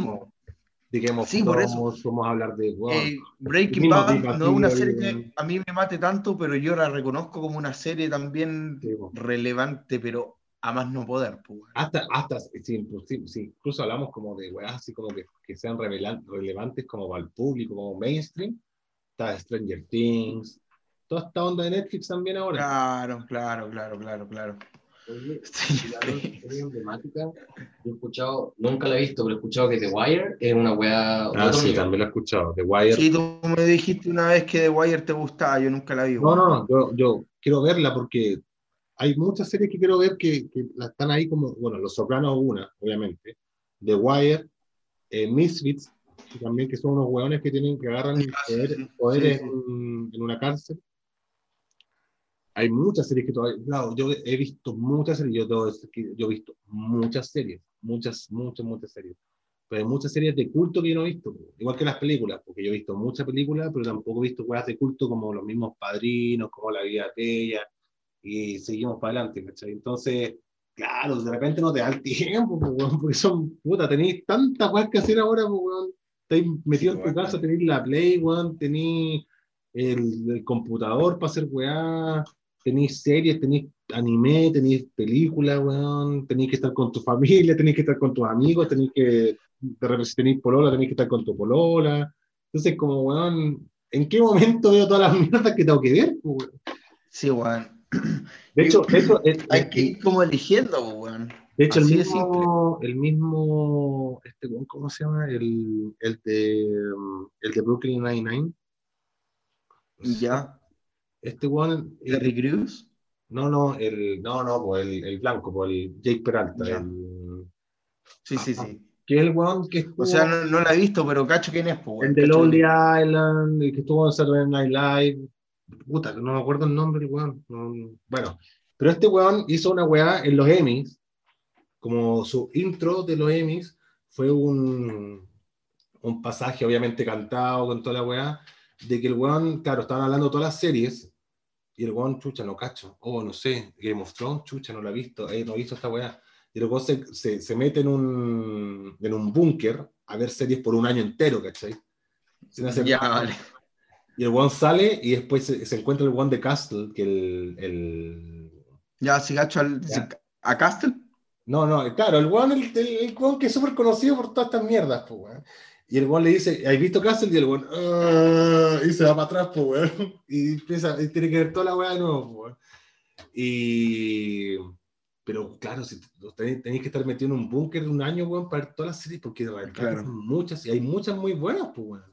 De Game of Sí, por eso. podemos hablar de wow, Eh, Breaking Bad no es una serie que a mí me mate tanto, pero yo la reconozco como una serie también Sí, po. relevante, pero a más no poder. pues, hasta, hasta sí, pues, sí, sí, incluso hablamos como de weas así como que, que sean relevantes como para el público, como mainstream, está Stranger Things, toda esta onda de Netflix también ahora. Claro, claro, claro, claro, claro. Oye, la emblemática, yo he escuchado, nunca la he visto, pero he escuchado que The Wire es una weá. Ah, sí, nivel. también lo he escuchado. The Wire. Sí, tú me dijiste una vez que The Wire te gustaba, yo nunca la vi. No, no, no, yo, yo quiero verla porque hay muchas series que quiero ver que, que la están ahí como, bueno, Los Sopranos una, obviamente, The Wire, eh, Misfits, que también que son unos hueones que tienen que agarran Ah, sí, poder- sí, poderes sí, sí. En, en una cárcel. Hay muchas series que todavía, claro, yo he visto muchas series, yo, yo he visto muchas series, muchas, muchas, muchas series. Pero hay muchas series de culto que yo no he visto, igual que las películas, porque yo he visto muchas películas, pero tampoco he visto weas de culto como los mismos padrinos, como La vida de ella, y seguimos para adelante, ¿cachai? Entonces, claro, de repente no te da el tiempo, porque son, puta, tenéis tantas weas que hacer ahora, weón. Estáis metido Sí, en tu casa, tenéis la Play, weón, tenéis el, el computador para hacer weá, tenéis series, tenéis anime, tenéis películas, weón, tenéis que estar con tu familia, tenéis que estar con tus amigos, tenéis que, si tenéis polola, tenéis que estar con tu polola. Entonces, como, weón, ¿en qué momento veo todas las mierdas que tengo que ver? weón? Sí, weón. De hecho, de hecho, es- Hay que ir como eligiendo, weón. de hecho el, así mismo, el mismo, este, ¿cómo se llama? El, el, de, el de Brooklyn Nine-Nine. Ya. Este weón, eh, Terry Crews. No, no, el, no, no, pues el, el blanco, pues el Jake Peralta, el, Sí, sí, sí. que el weón que estuvo O sea, no, no la he visto, pero cacho quién es, en The Cacho Lonely. Island, el que estuvo en Saturday Night Live, puta, no me acuerdo el nombre weón, no- bueno, pero este weón hizo una weá en los Emmys, como su intro de los Emmys fue un, un pasaje obviamente cantado con toda la weá, de que el weón, claro, estaban hablando de todas las series, y el weón, chucha, no cacho, oh, no sé, Game of Thrones, chucha, no la he visto, eh, no he visto esta weá. Y el weón se, se, se mete en un, en un búnker a ver series por un año entero, ¿cachai? Sin hacer Ya, vale. Y el weón sale y después se, se encuentra el weón de Castle, que el, el... Ya, si cacho al, Ya. a Castle. No, no, claro, el weón, el, el, el weón que es súper conocido por todas estas mierdas, pues, weón. Y el weón le dice, ¿has visto Castle? Y el weón, "Ah", y se va para atrás, pues, weón. Y empieza, y tiene que ver toda la weá de nuevo, weón. Y... Pero claro, si tenéis, que estar metido en un búnker de un año, weón, para ver todas las series, porque de verdad Claro. muchas, y hay muchas muy buenas, pues, weón.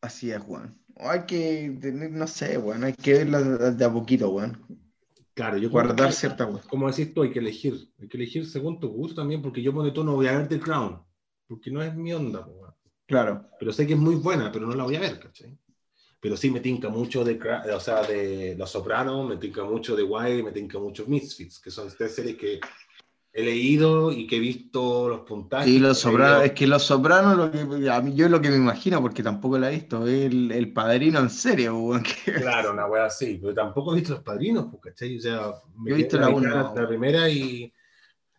Así es, weón. O Hay que tener, no sé, weón. Hay que verla de a poquito, weón. Claro, yo Guardar que- cierta weón. como decís tú, hay que elegir. Hay que elegir según tu gusto también, porque yo pone tú no voy a ver The Crown, porque no es mi onda, po. Claro. pero sé que es muy buena, pero no la voy a ver, ¿cachai? Pero sí me tinca mucho de, o sea, de Los Sopranos, me tinca mucho de Wire, me tinca mucho Misfits, que son tres series que he leído y que he visto los puntajes. Y los leído- es que los sopranos, lo que, a mí, yo lo que me imagino, porque tampoco la he visto, es el, el padrino en serio, Claro, una wea así, pero tampoco he visto Los Padrinos, ¿cachai? O sea, me Yo he visto la mitad, la primera y,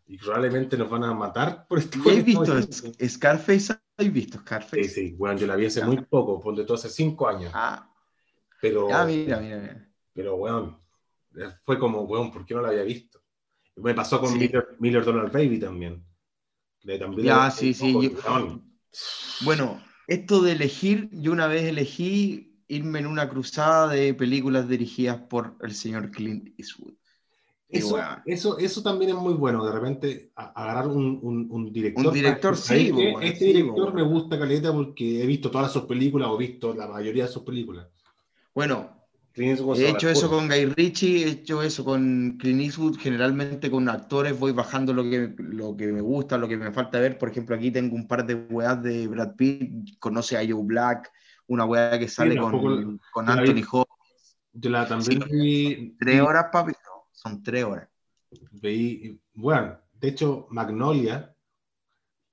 y probablemente nos van a matar por esto. ¿Y has visto Sc- Scarface? ¿Has visto Scarface? Sí, sí, bueno, yo la vi hace Ya. muy poco, ponte tú hace cinco años, Ah, pero... ah, mira, mira, mira. Pero, weón, eh, fue como, weón, ¿por qué no la había visto? Me pasó con Sí. Miller, Miller Donald Baby también. Que también Ya, la- sí, sí, yo- Bueno, esto de elegir, yo una vez elegí irme en una cruzada de películas dirigidas por el señor Clint Eastwood. Eso, eso, eso también es muy bueno, de repente agarrar un, un, un director. Un director, sí, ¿sabes qué? weón, Este sí, director weón. me gusta caleta porque he visto todas sus películas o visto la mayoría de sus películas. bueno, Eastwood he hecho eso con Guy Ritchie, he hecho eso con Clint Eastwood, generalmente con actores voy bajando lo que, lo que me gusta, lo que me falta ver. Por ejemplo, aquí tengo un par de weas de Brad Pitt, conoce a Joe Black, una wea que sale tampoco con, con. Anthony Hopkins. Yo la también Sí. vi, Tres horas, papi, son tres horas. Veí, bueno, de hecho, Magnolia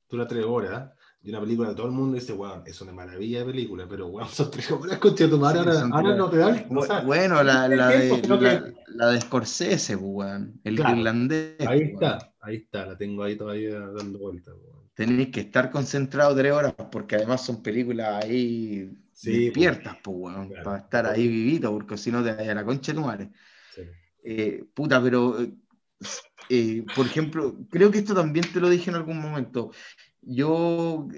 dura tres horas y una película que todo el mundo dice, weón, es una maravilla de película, pero weón, son tres horas, de tu madre, ahora, no te sea, bueno, la, de, la, la de Scorsese, pues, weón, el Claro, irlandés. ahí pues, está, ahí está, la tengo ahí todavía dando vueltas, weón. Tenéis que estar concentrado tres horas, porque además son películas ahí Sí, despiertas, pues, weón, claro. para estar ahí vivito, porque si no te vaya a la concha de tu madre. Eh, puta, pero, eh, por ejemplo, creo que esto también te lo dije en algún momento. Yo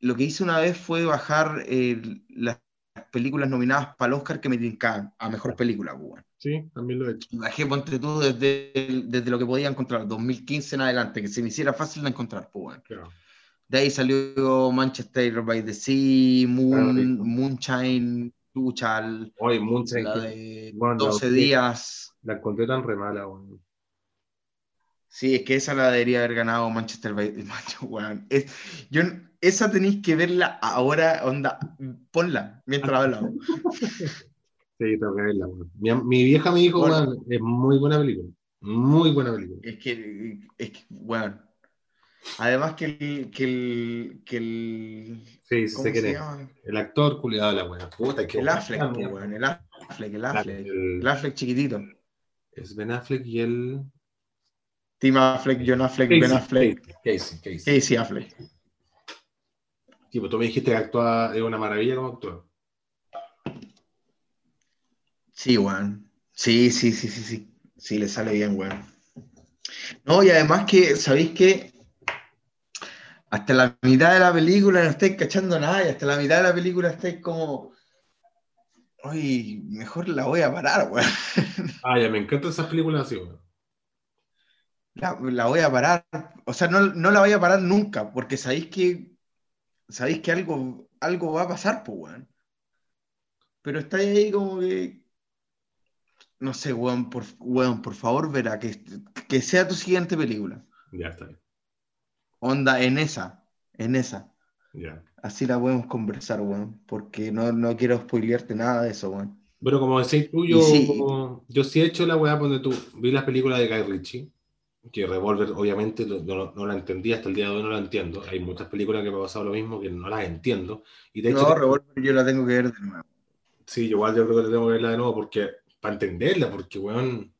lo que hice una vez fue bajar eh, las películas nominadas para el Oscar que me tincaban a mejor película, pues, weón. Sí, también lo he hecho. Bajé, ponte tú, desde, desde lo que podía encontrar, 2015 en adelante, que se me hiciera fácil de encontrar, pues, weón. Claro. De ahí salió Manchester by the Sea, Moon, rico. Oye, Moonshine, la de bueno, la 12 vi. días. la encontré tan re mala, weón. Sí, es que esa la debería haber ganado Manchester the weón. Es, yo, esa tenéis que verla ahora, onda, ponla mientras hablamos. Sí, tengo que verla. Mi, mi vieja me dijo, Bueno. es muy buena película. Muy buena película. Es que, es que, bueno. Además que el, que el, que el, Sí, sí. El actor culiado de la weá. Puta, que El Affleck, weón, el Affleck, el Affleck, El- el Affleck chiquitito. Es Ben Affleck y el. Tim Affleck, John Affleck, Ben Affleck, Casey, Casey, Casey. Affleck. Tipo, tú me dijiste que actúa, es una maravilla como actúa. Sí, weón. Sí, sí, sí, sí, sí. Sí, le sale bien, weón. No, y además que, ¿sabéis qué? Hasta la mitad de la película no estáis cachando nada, y hasta la mitad de la película estáis como. Uy, mejor la voy a parar, weón. Ah, ya me encantan esas películas así, weón. La, la voy a parar. O sea, no, no la voy a parar nunca, porque sabéis que. Sabéis que algo, algo va a pasar, pues, weón. Pero estáis ahí como que. No sé, weón, por, weón, por favor, verá, que, que sea tu siguiente película. Ya está bien. Onda, en esa, en esa. Ya. Así la podemos conversar, weón, porque no, no quiero spoilearte nada de eso, weón. Bueno, como decís tú, yo, sí. yo sí he hecho la weá donde tú vi las películas de Guy Ritchie, que Revolver obviamente no, no- no la entendí, hasta el día de hoy no la entiendo. Hay muchas películas que me ha pasado lo mismo que no las entiendo. Y de hecho, No, Revolver yo la tengo que ver de nuevo. sí, yo igual yo creo que tengo que verla de nuevo porque, para entenderla, porque weón,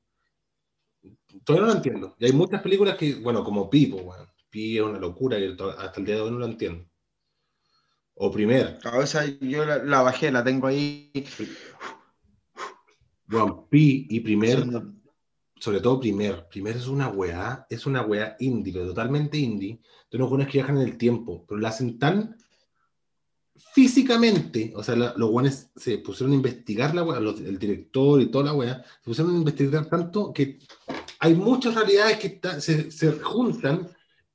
todavía no la entiendo. Y hay muchas películas que, bueno, como Pi, pues, weón. Pi es una locura y hasta el día de hoy no la entiendo. O Primer, A veces yo la, la bajé, la tengo ahí. weón, Pi y Primer sobre todo primer, primer es una weá, es una weá indie, totalmente indie, de unos buenos que viajan en el tiempo, pero lo hacen tan físicamente, o sea, la- los buenos se pusieron a investigar la weá, los- el director y toda la weá, se pusieron a investigar tanto que hay muchas realidades que se, se juntan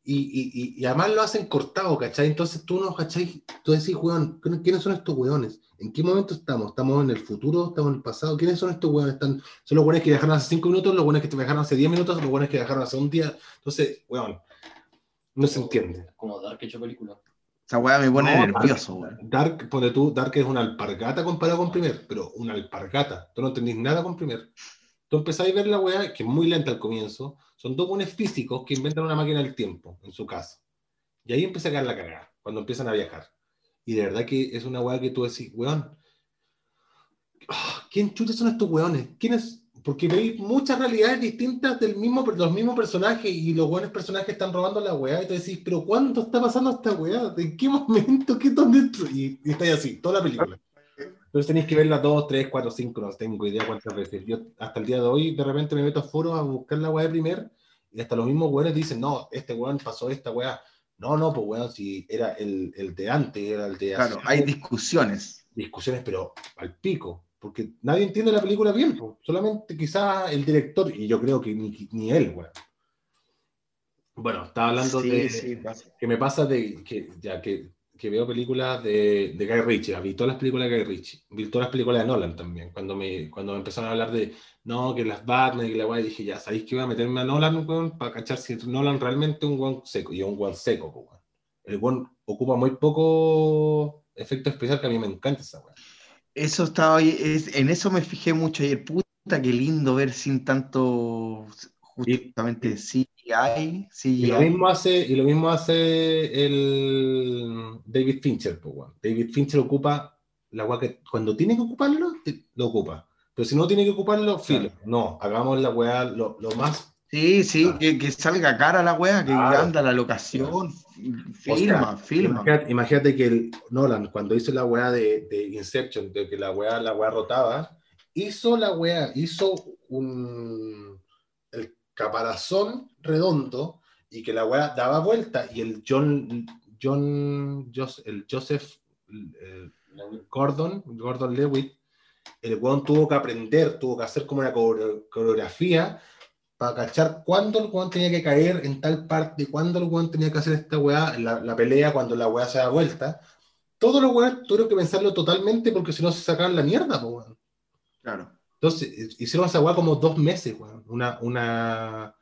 y, y- y- además lo hacen cortado, ¿cachai? Entonces tú no, ¿cachai? Tú decís, weón, ¿quiénes- ¿quiénes son estos weones? ¿En qué momento estamos? ¿Estamos en el futuro? ¿Estamos en el pasado? ¿Quiénes son estos weones? ¿Están son los buenos que viajaron hace 5 minutos, los buenos que viajaron hace 10 minutos, los buenos que viajaron hace un día. Entonces, weón, no se entiende. Como Dark hecho película. Esa weá me pone No, nervioso, weón. Dark, ponte tú, Dark es una alpargata comparado con Primer, pero una alpargata. Tú no entendís nada con Primer. Tú empezáis a ver la weá, que es muy lenta al comienzo. Son dos buenos físicos que inventan una máquina del tiempo en su casa. Y ahí empieza a caer la cagada, cuando empiezan a viajar. Y de verdad que es una weá que tú decís, weón, ah, ¿quién chucha son estos weones? ¿Quiénes? Porque veis muchas realidades distintas del mismo, los mismos personajes y los buenos personajes están robando la weá y te decís, pero ¿cuándo está pasando esta weá? ¿En qué momento? ¿Qué dónde? Y, y estáis así, toda la película. Entonces tenéis que verla dos, tres, cuatro, cinco, no tengo idea cuántas veces. Yo hasta el día de hoy de repente me meto a foros a buscar la weá de primer y hasta los mismos weones dicen, no, este weón pasó esta weá. No, no, pues weón, si era el, el de antes, era el de hace Claro, hay discusiones. discusiones, pero al pico, porque nadie entiende la película bien, po. solamente quizás el director, y yo creo que ni, ni él, weón. Bueno, estaba hablando Sí, de sí, que me pasa de que ya que, que veo películas de, de Guy Ritchie, vi todas las películas de Guy Ritchie, vi todas las películas de Nolan también, cuando me, cuando me empezaron a hablar de no, que las Batman y la weá, dije, ya sabéis que voy a meterme a Nolan, weón, para cachar si Nolan realmente un weón seco, y un weón seco, weón. El weón ocupa muy poco efecto especial, que a mí me encanta esa weá. Eso estaba es- en eso me fijé mucho ayer. Puta, qué lindo ver sin tanto justamente CGI. Y lo CGI. mismo hace, y lo mismo hace el David Fincher, po, weón. David Fincher ocupa la weá que cuando tiene que ocuparlo, lo ocupa. Pero si no tiene que ocuparlo, filo. No, hagamos la weá lo, lo más. Sí, sí, Ah. que, que salga cara la wea, que Claro. anda la locación. O Filma, sea, filma. Imagínate, imagínate que el Nolan, cuando hizo la weá de, de Inception, de que la weá, la weá rotaba, hizo la weá, hizo un caparazón redondo y que la weá daba vuelta y el John, John, Joseph eh, Gordon, Gordon Lewitt, el weón tuvo que aprender, tuvo que hacer como una core- coreografía para cachar cuándo el weón tenía que caer en tal parte, cuándo el weón tenía que hacer esta weá, la, la pelea, cuando la weá se da vuelta. Todos los weones tuvieron que pensarlo totalmente porque si no se sacaban la mierda, weón. Claro. Entonces, eh, hicieron esa weá como dos meses, weón. Una, una,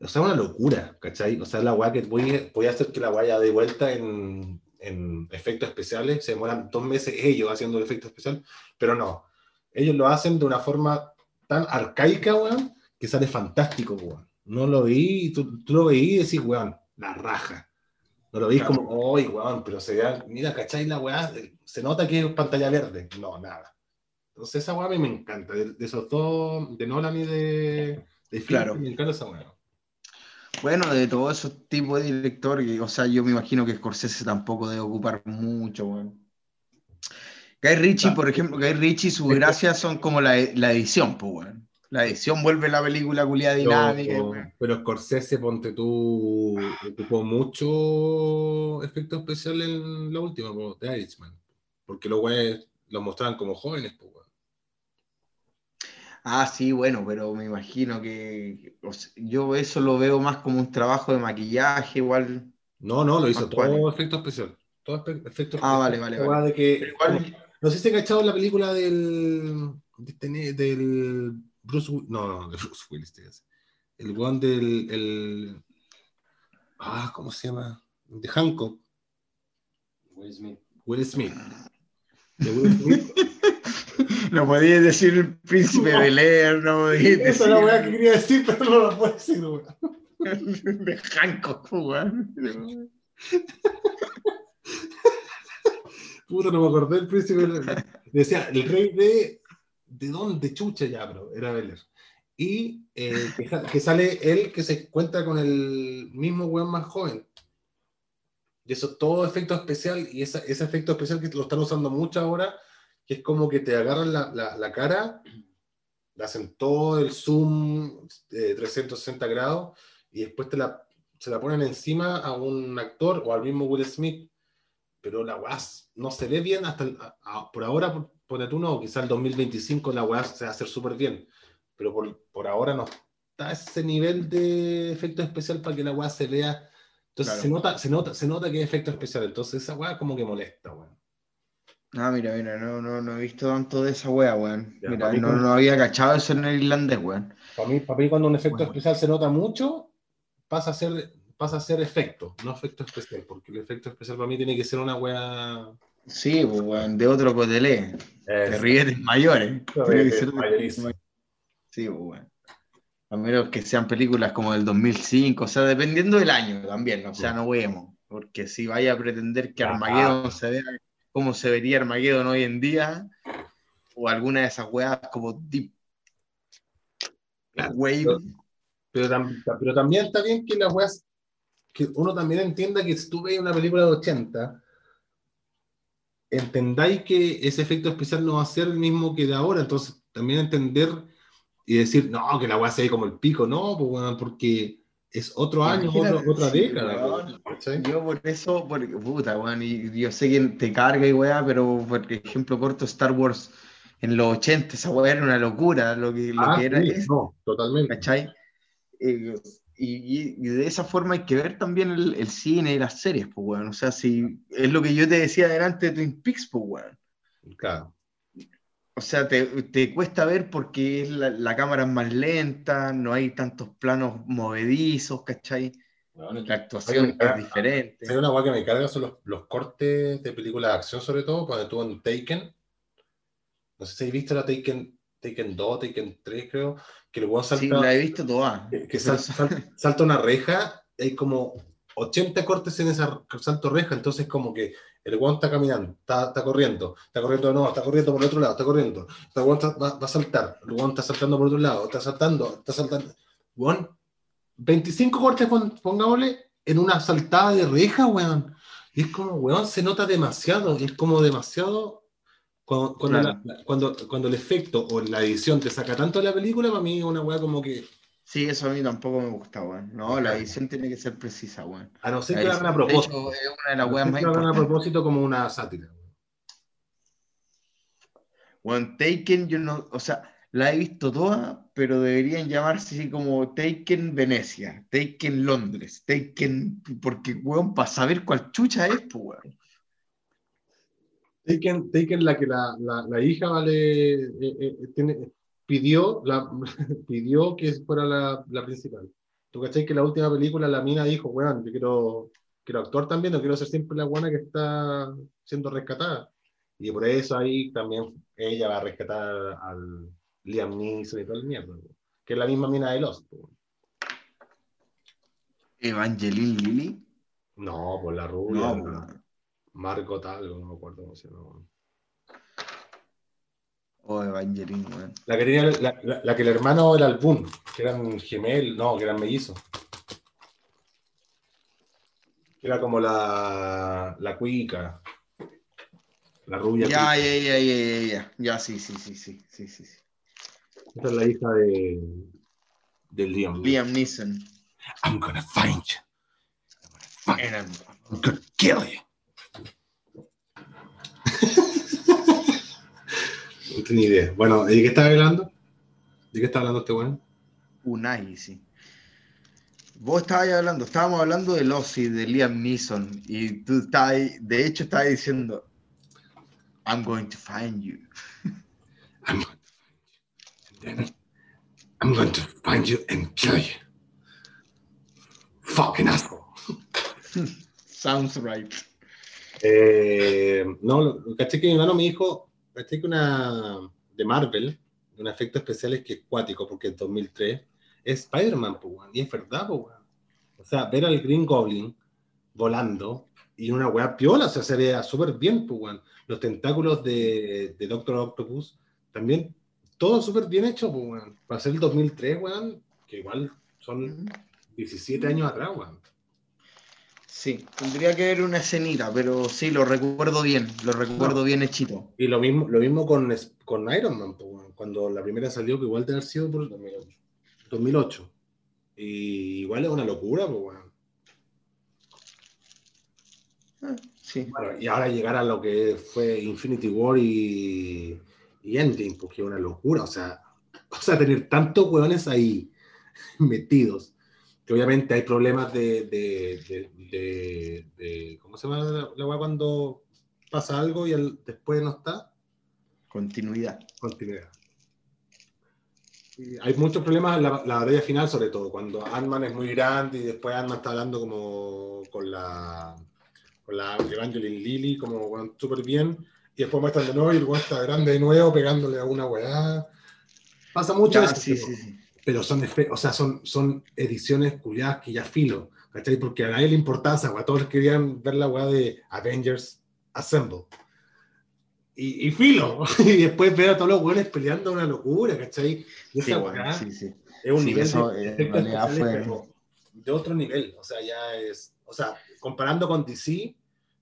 o sea, una locura, ¿cachai? O sea, la weá que voy, voy a hacer que la weá ya de vuelta en, en efectos especiales, se demoran dos meses ellos haciendo el efecto especial, pero no. ellos lo hacen de una forma tan arcaica, weón, que sale fantástico, weón. No lo vi, tú, tú lo veí y decís, weón, la raja. No lo veis Claro. como, ¡ay, weón! Pero se vea, mira, ¿cachai? La weá, se nota que es pantalla verde. No, nada. Entonces esa weá a mí me encanta. De, de esos dos, de Nolan y de, de Claro. me encanta esa weá. Bueno, de todos esos tipos de director, que, o sea, yo me imagino que Scorsese tampoco debe ocupar mucho, weón. Guy Ritchie, por ejemplo, Guy Ritchie, sus gracias son como la, la edición, pues, weón. La edición vuelve la película culiada dinámica, Pero, Scorsese, ponte tú, ocupó mucho efecto especial en la última, po, The Irishman. Porque los weones los mostraban como jóvenes, pues. Ah, sí, bueno, pero me imagino que o sea, yo eso lo veo más como un trabajo de maquillaje, igual. No, no, lo hizo todo efecto especial. Todo efecto Ah, especial. vale, vale, vale. weá de que, Pero igual- como- no sé si he cachado la película del, de este del Bruce Wi- no, no, de Bruce Willis, te el weón del, el, ah, ¿cómo se llama? De Hancock, Will Smith. Will Smith. De Will Smith. No podías decir el príncipe No. Bel Air, no podías Esa es decir la weá que quería decir, pero no la puedo decir, weón. de Hancock, weón. Puta, no me acordé del príncipe. Decía, el rey de. ¿De dónde? Chucha ya, bro. Era Beler. Y eh, que, que sale él que se encuentra con el mismo weón más joven. Y eso todo efecto especial. Y esa- ese efecto especial que lo están usando mucho ahora, que es como que te agarran la, la- la cara, le hacen todo el zoom eh, 360 grados y después te la, se la ponen encima a un actor o al mismo Will Smith pero la weá no se ve bien hasta el- a- a- por ahora, por, ponte tú no, quizá el 2025 la weá se va a hacer súper bien, pero por, por ahora no está ese nivel de efecto especial para que la weá se vea. Entonces Claro. se, nota, se, nota, se nota que es efecto especial, entonces esa weá como que molesta, weón. Ah, mira, mira, no, no, no he visto tanto de esa wea, weón. Ya, Mira, no, no había cachado eso en el irlandés, weón. Para mí, para mí cuando un efecto Bueno. especial se nota mucho, pasa a ser pasa a ser efecto, no efecto especial, porque el efecto especial para mí tiene que ser una weá... Sí, pues, weón, de otro cotelé. De rietes mayores. Tiene que ser de- mayorísimo. Sí, pues, weón. A menos que sean películas como del 2005, o sea, dependiendo del año también, o sea, no vemos. Porque si vaya a pretender que. Armageddon se vea como se vería Armageddon hoy en día, o alguna de esas weas como Deep Wave. pero- Pero, tam- pero también está bien que las weas, que uno también entienda que si tú ves una película de 80, entendáis que ese efecto especial no va a ser el mismo que de ahora, entonces también entender y decir, no, que la wea se ve como el pico, no, pues, porque es otro año, otro- otra sí, década. weón. Yo por eso, porque, puta, weón, y yo sé que te carga y weá, pero por ejemplo, corto Star Wars en los 80, esa weá era una locura, lo que, lo Ah, que era sí, es, no, totalmente. ¿cachai? Eh, y, y- y de esa forma hay que ver también el, el cine y las series, pues, weón. O sea, si es lo que yo te decía delante de Twin Peaks, pues, weón. Claro. O sea, te, te cuesta ver porque la, la cámara es más lenta, no hay tantos planos movedizos, ¿cachai? Bueno, La actuación Oye, es diferente. Hay una weá que me carga son los, los cortes de películas de acción, sobre todo, cuando estuvo en Taken. No sé si habéis visto la Taken, Taken 2, Taken 3, creo, que el salta, Sí, la he visto toda. que, que sal- sal- salta una reja, hay como 80 cortes en esa salto reja, entonces como que el weón está caminando, está, está corriendo, está corriendo de nuevo, está corriendo por el otro lado, está corriendo, el está- va, va a saltar, el weón está saltando por otro lado, está saltando, está saltando. Weón, 25 cortes, pon- pongámosle, en una saltada de reja, weón. Y es como, weón, se nota demasiado, es como demasiado... Cuando, cuando, Claro. la- cuando, cuando el efecto o la edición te saca tanto de la película, para mí es una weá como que... Sí, eso a mí tampoco me gusta, weón. No, la edición tiene que ser precisa, weón. A no ser La que lo hagan a propósito. es una de las weas más que hagan a propósito como una sátira. Weón, Taken, yo no, o sea, la he visto toda, pero deberían llamarse así como Taken Venecia, Taken Londres, Taken, porque, weón, para saber cuál chucha es, pues, weón. Taken, Taken la que la, la, la hija vale, eh, eh, tiene, pidió, la, pidió que fuera la, la principal. ¿Tú cachai que la última película la mina dijo, weón, yo quiero, quiero actuar también, no quiero ser siempre la buena que está siendo rescatada? Y por eso ahí también ella va a rescatar al Liam Neeson y todo el mierda, que es la misma mina de Lost. Evangeline Lilly. No, por la rubia. No. Margot algo, no me acuerdo cómo se llama. Oh, Evangeline, weón. La que tenía, la, la- la que el hermano era el Boom, que eran gemelos, no, que eran mellizos. Era como la, la cuica, la rubia. Ya, cuica. ya, ya, ya, ya, ya. Ya, sí, sí, sí, sí, sí, sí. sí. Esa es la hija de, de Liam. Liam Neeson. I'm gonna find you. Era- I'm gonna kill you. No tenía idea. Bueno, ¿de qué estaba hablando? ¿De qué está hablando este weón? Unai, sí. Vos estabas hablando, estábamos hablando de Losi, de Liam Neeson, y tú estabas, de hecho, estabas diciendo, I'm going to find you. I'm, and then I'm going to find you and kill you. Fucking asshole. Sounds right. Eh, no, caché que mi hermano me dijo, caché que una de Marvel, un efecto especial es que es cuático, porque en 2003 es Spider-Man, y es verdad, weón. O sea, ver al Green Goblin volando y una weá piola, o sea, se veía súper bien, weón. Los tentáculos de, de Doctor Octopus, también, todo súper bien hecho, weón. Para ser el 2003, weón, que igual son 17 años atrás, weón. Sí, tendría que haber una escenita, pero sí, lo recuerdo bien, lo recuerdo bien hechito. Y lo mismo, lo mismo con, con Iron Man, cuando la primera salió, que igual debe haber sido por 2008. Y igual es una locura, pues, weón. Ah, Sí. Bueno, y ahora llegar a lo que fue Infinity War y, y Endgame, porque es una locura. O sea, o sea, tener tantos hueones ahí metidos, que obviamente hay problemas de, de, de, de- de- ¿cómo se llama la, hueá cuando pasa algo y el- después no está? Continuidad. continuidad. Y hay muchos problemas en la, la batalla final, sobre todo, cuando Ant-Man es muy grande y después Ant-Man está hablando como con la, con la Evangeline Lilly, como weón, súper bien, y después muestran de nuevo y el weón está grande de nuevo pegándole a una weá. Pasa mucho Ya, eso, sí, pero, sí, sí. Pero son, o sea, son, son ediciones culiadas que ya filo, ¿cachai? Porque a nadie le importaba esa weá, todos querían ver la weá de Avengers Assemble. Y, y filo, y después ver a todos los weones peleando una locura, ¿cachai? Y Sí, esa bueno, weá sí, sí. es un Sí, nivel eso, de eh, fue- de otro nivel, o sea, ya es, o sea, comparando con DC,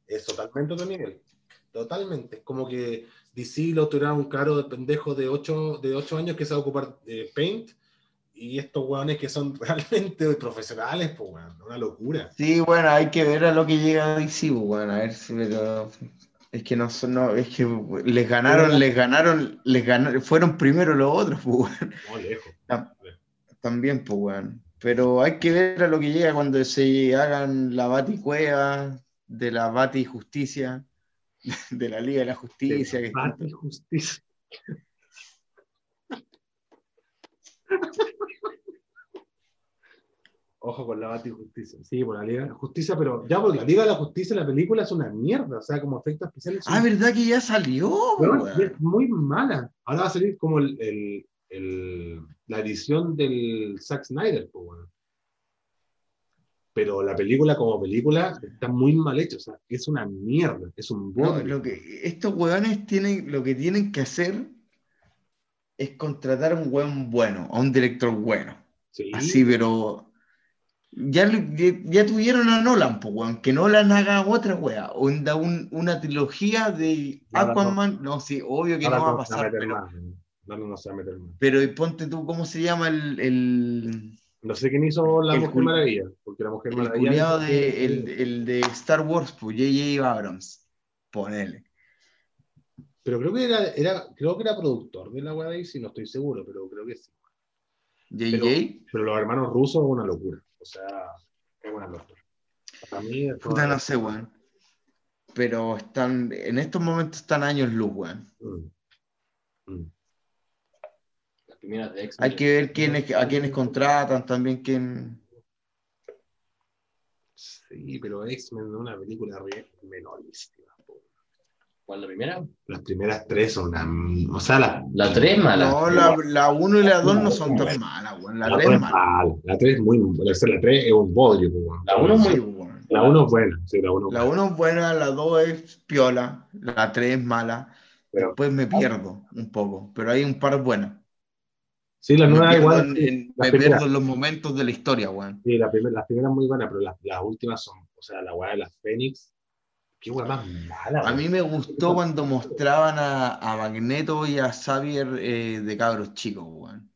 es totalmente otro nivel, totalmente, es como que DC lo tuviera un caro de pendejo de 8, de ocho años que se va a ocupar de Paint, y estos weones que son realmente profesionales, pues weón, una locura. Sí, bueno, hay que ver a lo que llega DC, pues, bueno, a ver si pero es que no son, no, es que les ganaron, les ganaron, les ganaron, fueron primero los otros, pues, bueno, No, lejos. también, pues, bueno. Pero hay que ver a lo que llega cuando se hagan la Baticueva, de la Bati Justicia, de la Liga de la Justicia, que y justicia. Ojo con la Bati Justicia. Sí, por la Liga de la Justicia, pero ya por la Liga de la Justicia la película es una mierda, o sea, como efectos especiales. Ah, ¿verdad que ya salió? Es muy mala. Ahora va a salir como el, el- el- la edición del Zack Snyder, po, weón. Pero la película como película está muy mal hecha, o sea, es una mierda, es un No, lo que, estos hueones tienen, lo que tienen que hacer es contratar a un hueón bueno, a un director bueno. Sí, Así, pero ya, ya, tuvieron a Nolan, pues, weón, que Nolan haga otra wea, onda un- una trilogía de No, Aquaman, no, sí, obvio que no va a pasar, pero, más, no, no, no se va a meter más. pero y ponte tú, ¿cómo se llama el, el, No sé quién hizo La El Mujer Maravilla, porque La Mujer el Maravilla. de, el, el de Star Wars, pues, J.J. Abrams, ponele. Pero creo que era, era, creo que era productor de la weá de si no estoy seguro, pero creo que sí. J.J. Pero los hermanos rusos es una locura. O sea, es una locura. Para mí es Puta, no sé, weón. Pero están, en estos momentos están años luz, weón. Mm. Mm. Las primeras de X-Men. Hay que ver quiénes, a quiénes contratan, también quién. Sí, pero X-Men es una película re menorísima. po. ¿Cuál la primera? Las primeras tres son una. O sea, la, La 3 mala. No, la, la 1 y la 2 no son tan malas, weón. La la 3 tres es mala. mala. La tres es muy. o sea, La tres es un bodrio, weón. La uno es muy- weón. La uno es buena. Sí, la uno es La buena. 1 es buena, la 2 es piola, la 3 es mala. Pero- Después me pierdo un poco, pero hay un par buenas. Sí, la Me nueva pierdo igual. en- en- la me primera. pierdo en los momentos de la historia, weón. Sí, la primera, las primeras muy buenas, pero las, las últimas son. O sea, la weá de las Fénix. Qué weá más mala. A mí me gustó cuando mostraban a, a Magneto y a Xavier eh, de cabros chicos, weón.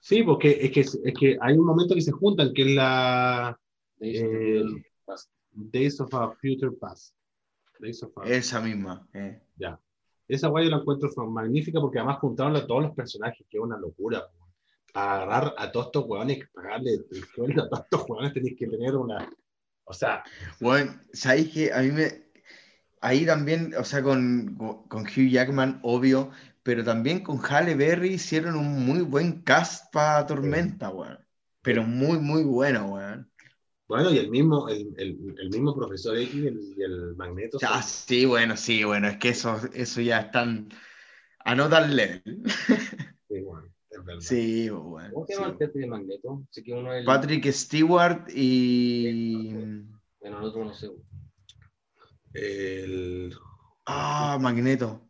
Sí, porque es que, es que hay un momento que se juntan, que es la Eh, Days of a Future Past. Days of a- Esa misma. eh. Ya. Esa guay yo la encuentro fue magnífica porque además juntaron a todos los personajes, que es una locura. Para agarrar a todos estos hueones, pagarle el sueldo a todos estos hueones, tenéis que tener una. O sea, Bueno, ¿sabéis que a mí me... Ahí también, o sea, con, con Hugh Jackman, obvio, pero también con Halle Berry hicieron un muy buen cast para Tormenta, weón. Pero muy, muy bueno, weón. bueno, y el mismo, el, el, el mismo profesor X y el, el Magneto. Ah, sí, bueno, sí, bueno, es que eso, eso ya están a no level. sí, verdad. Sí, bueno. ¿Cómo se sí. llama el jefe de Magneto? Sé que uno es el... Patrick Stewart y... Bueno, el otro no sé. El... Ah, Magneto.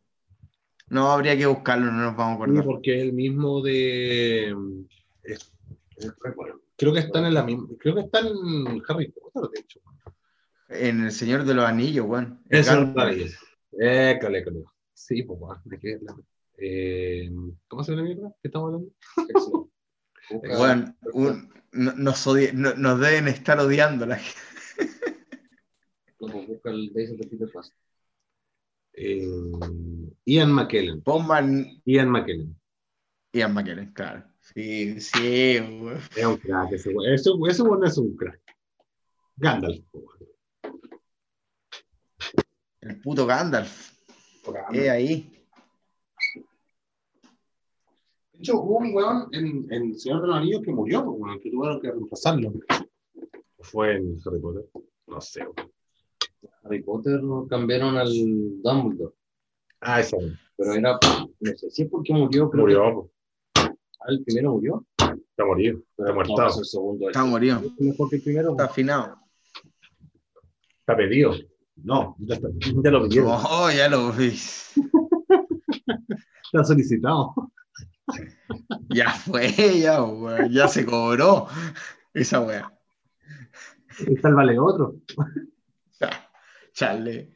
No, habría que buscarlo, no nos vamos a Sí, acordar. porque es el mismo de. creo que están en la misma. Creo que están en Harry Potter, de hecho. En El Señor de los Anillos, weón. Eso es Gandalf. maravilloso. Eh, cale, cale. Sí, pues, weón. Eh, ¿Cómo se llama la mierda? ¿Qué estamos hablando? Weón, un- no- nos, no- nos deben estar odiando la gente. No, pues busca el Days of the Future Past. Eh, Ian McKellen. Bomban Ian McKellen. Ian McKellen, claro. Sí, sí. Es un crack ese. Ese, ese weón es un crack. Gandalf. El puto Gandalf. Eh, ahí. De hecho, hubo un weón en, en Señor de los Anillos que murió, weón, que tuvieron que reemplazarlo. ¿O fue en Harry Potter? No sé. weón. Harry Potter cambiaron al Dumbledore. Ah, weón. Pero era, no sé si es porque murió, creo murió. que ah, el primero murió. Está morido. Está No, muerto. el. Está morido. Es mejor que el primero. Está afinado. Está pedido. No, ya, está, ya lo pidieron. Oh, ya lo vi. Está solicitado. Ya fue, ya, weón. Ya se cobró esa weá. Está el vale otro. Ya, Chale.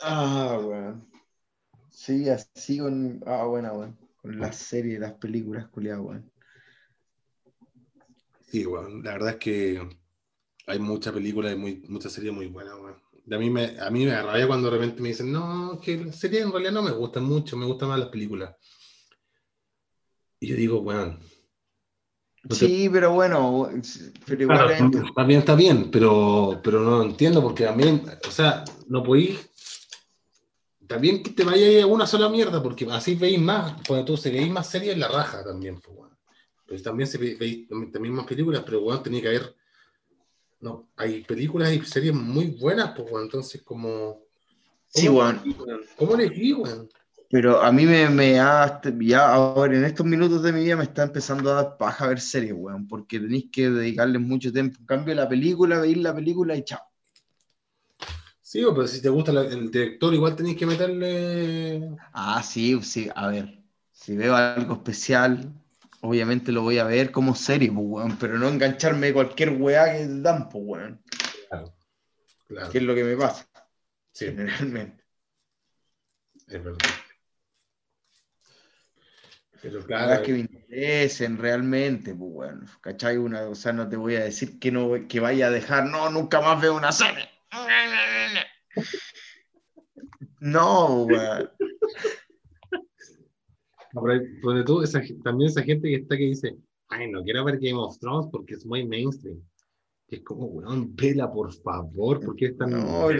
Ah, weón. Sí, así con. Ah, buena, weón. Con las series, las películas, culiadas, weón. Sí, weón. La verdad es que hay muchas películas y muy, muchas series muy buenas, weón. A mí me, a mí me da rabia cuando de repente me dicen, no, que las series en realidad no me gustan mucho, me gustan más las películas. Y yo digo, weón. no te- Sí, pero bueno, pero igual Claro, hay- está bien, está bien, pero, pero no lo entiendo porque también, o sea, no podéis. También que te vayas a una sola mierda, porque así veis más, cuando tú se veis más series, la raja también, pues, weón. Pero también se ve- veis también, también más películas, pero weón, tenía que haber. No, hay películas y series muy buenas, pues, entonces, como. Sí, ¿cómo weón. ¿Cómo elegí, weón? Pero a mí me, me ha, ya ahora en estos minutos de mi vida me está empezando a dar paja ver series, weón, porque tenéis que dedicarle mucho tiempo. En cambio, la película, veis la película y chao. Sí, pero si te gusta la- el director, igual tenéis que meterle. Ah, sí, sí, a ver, si veo algo especial, obviamente lo voy a ver como serie, pues, weón, pero no engancharme de cualquier weá que dan, pues, weón, Claro, que es lo que me pasa, sí, generalmente. es verdad. Pero claro, que me interesen realmente, pues, weón, ¿cachai? Una, o sea, no te voy a decir que, no, que vaya a dejar, no, nunca más veo una serie. No, weón. Pero hay- ponte tú, esa también esa gente que está que dice, ay, no quiero ver Game of Thrones porque es muy mainstream. Y es como, weón, vela por favor, porque es tan. No,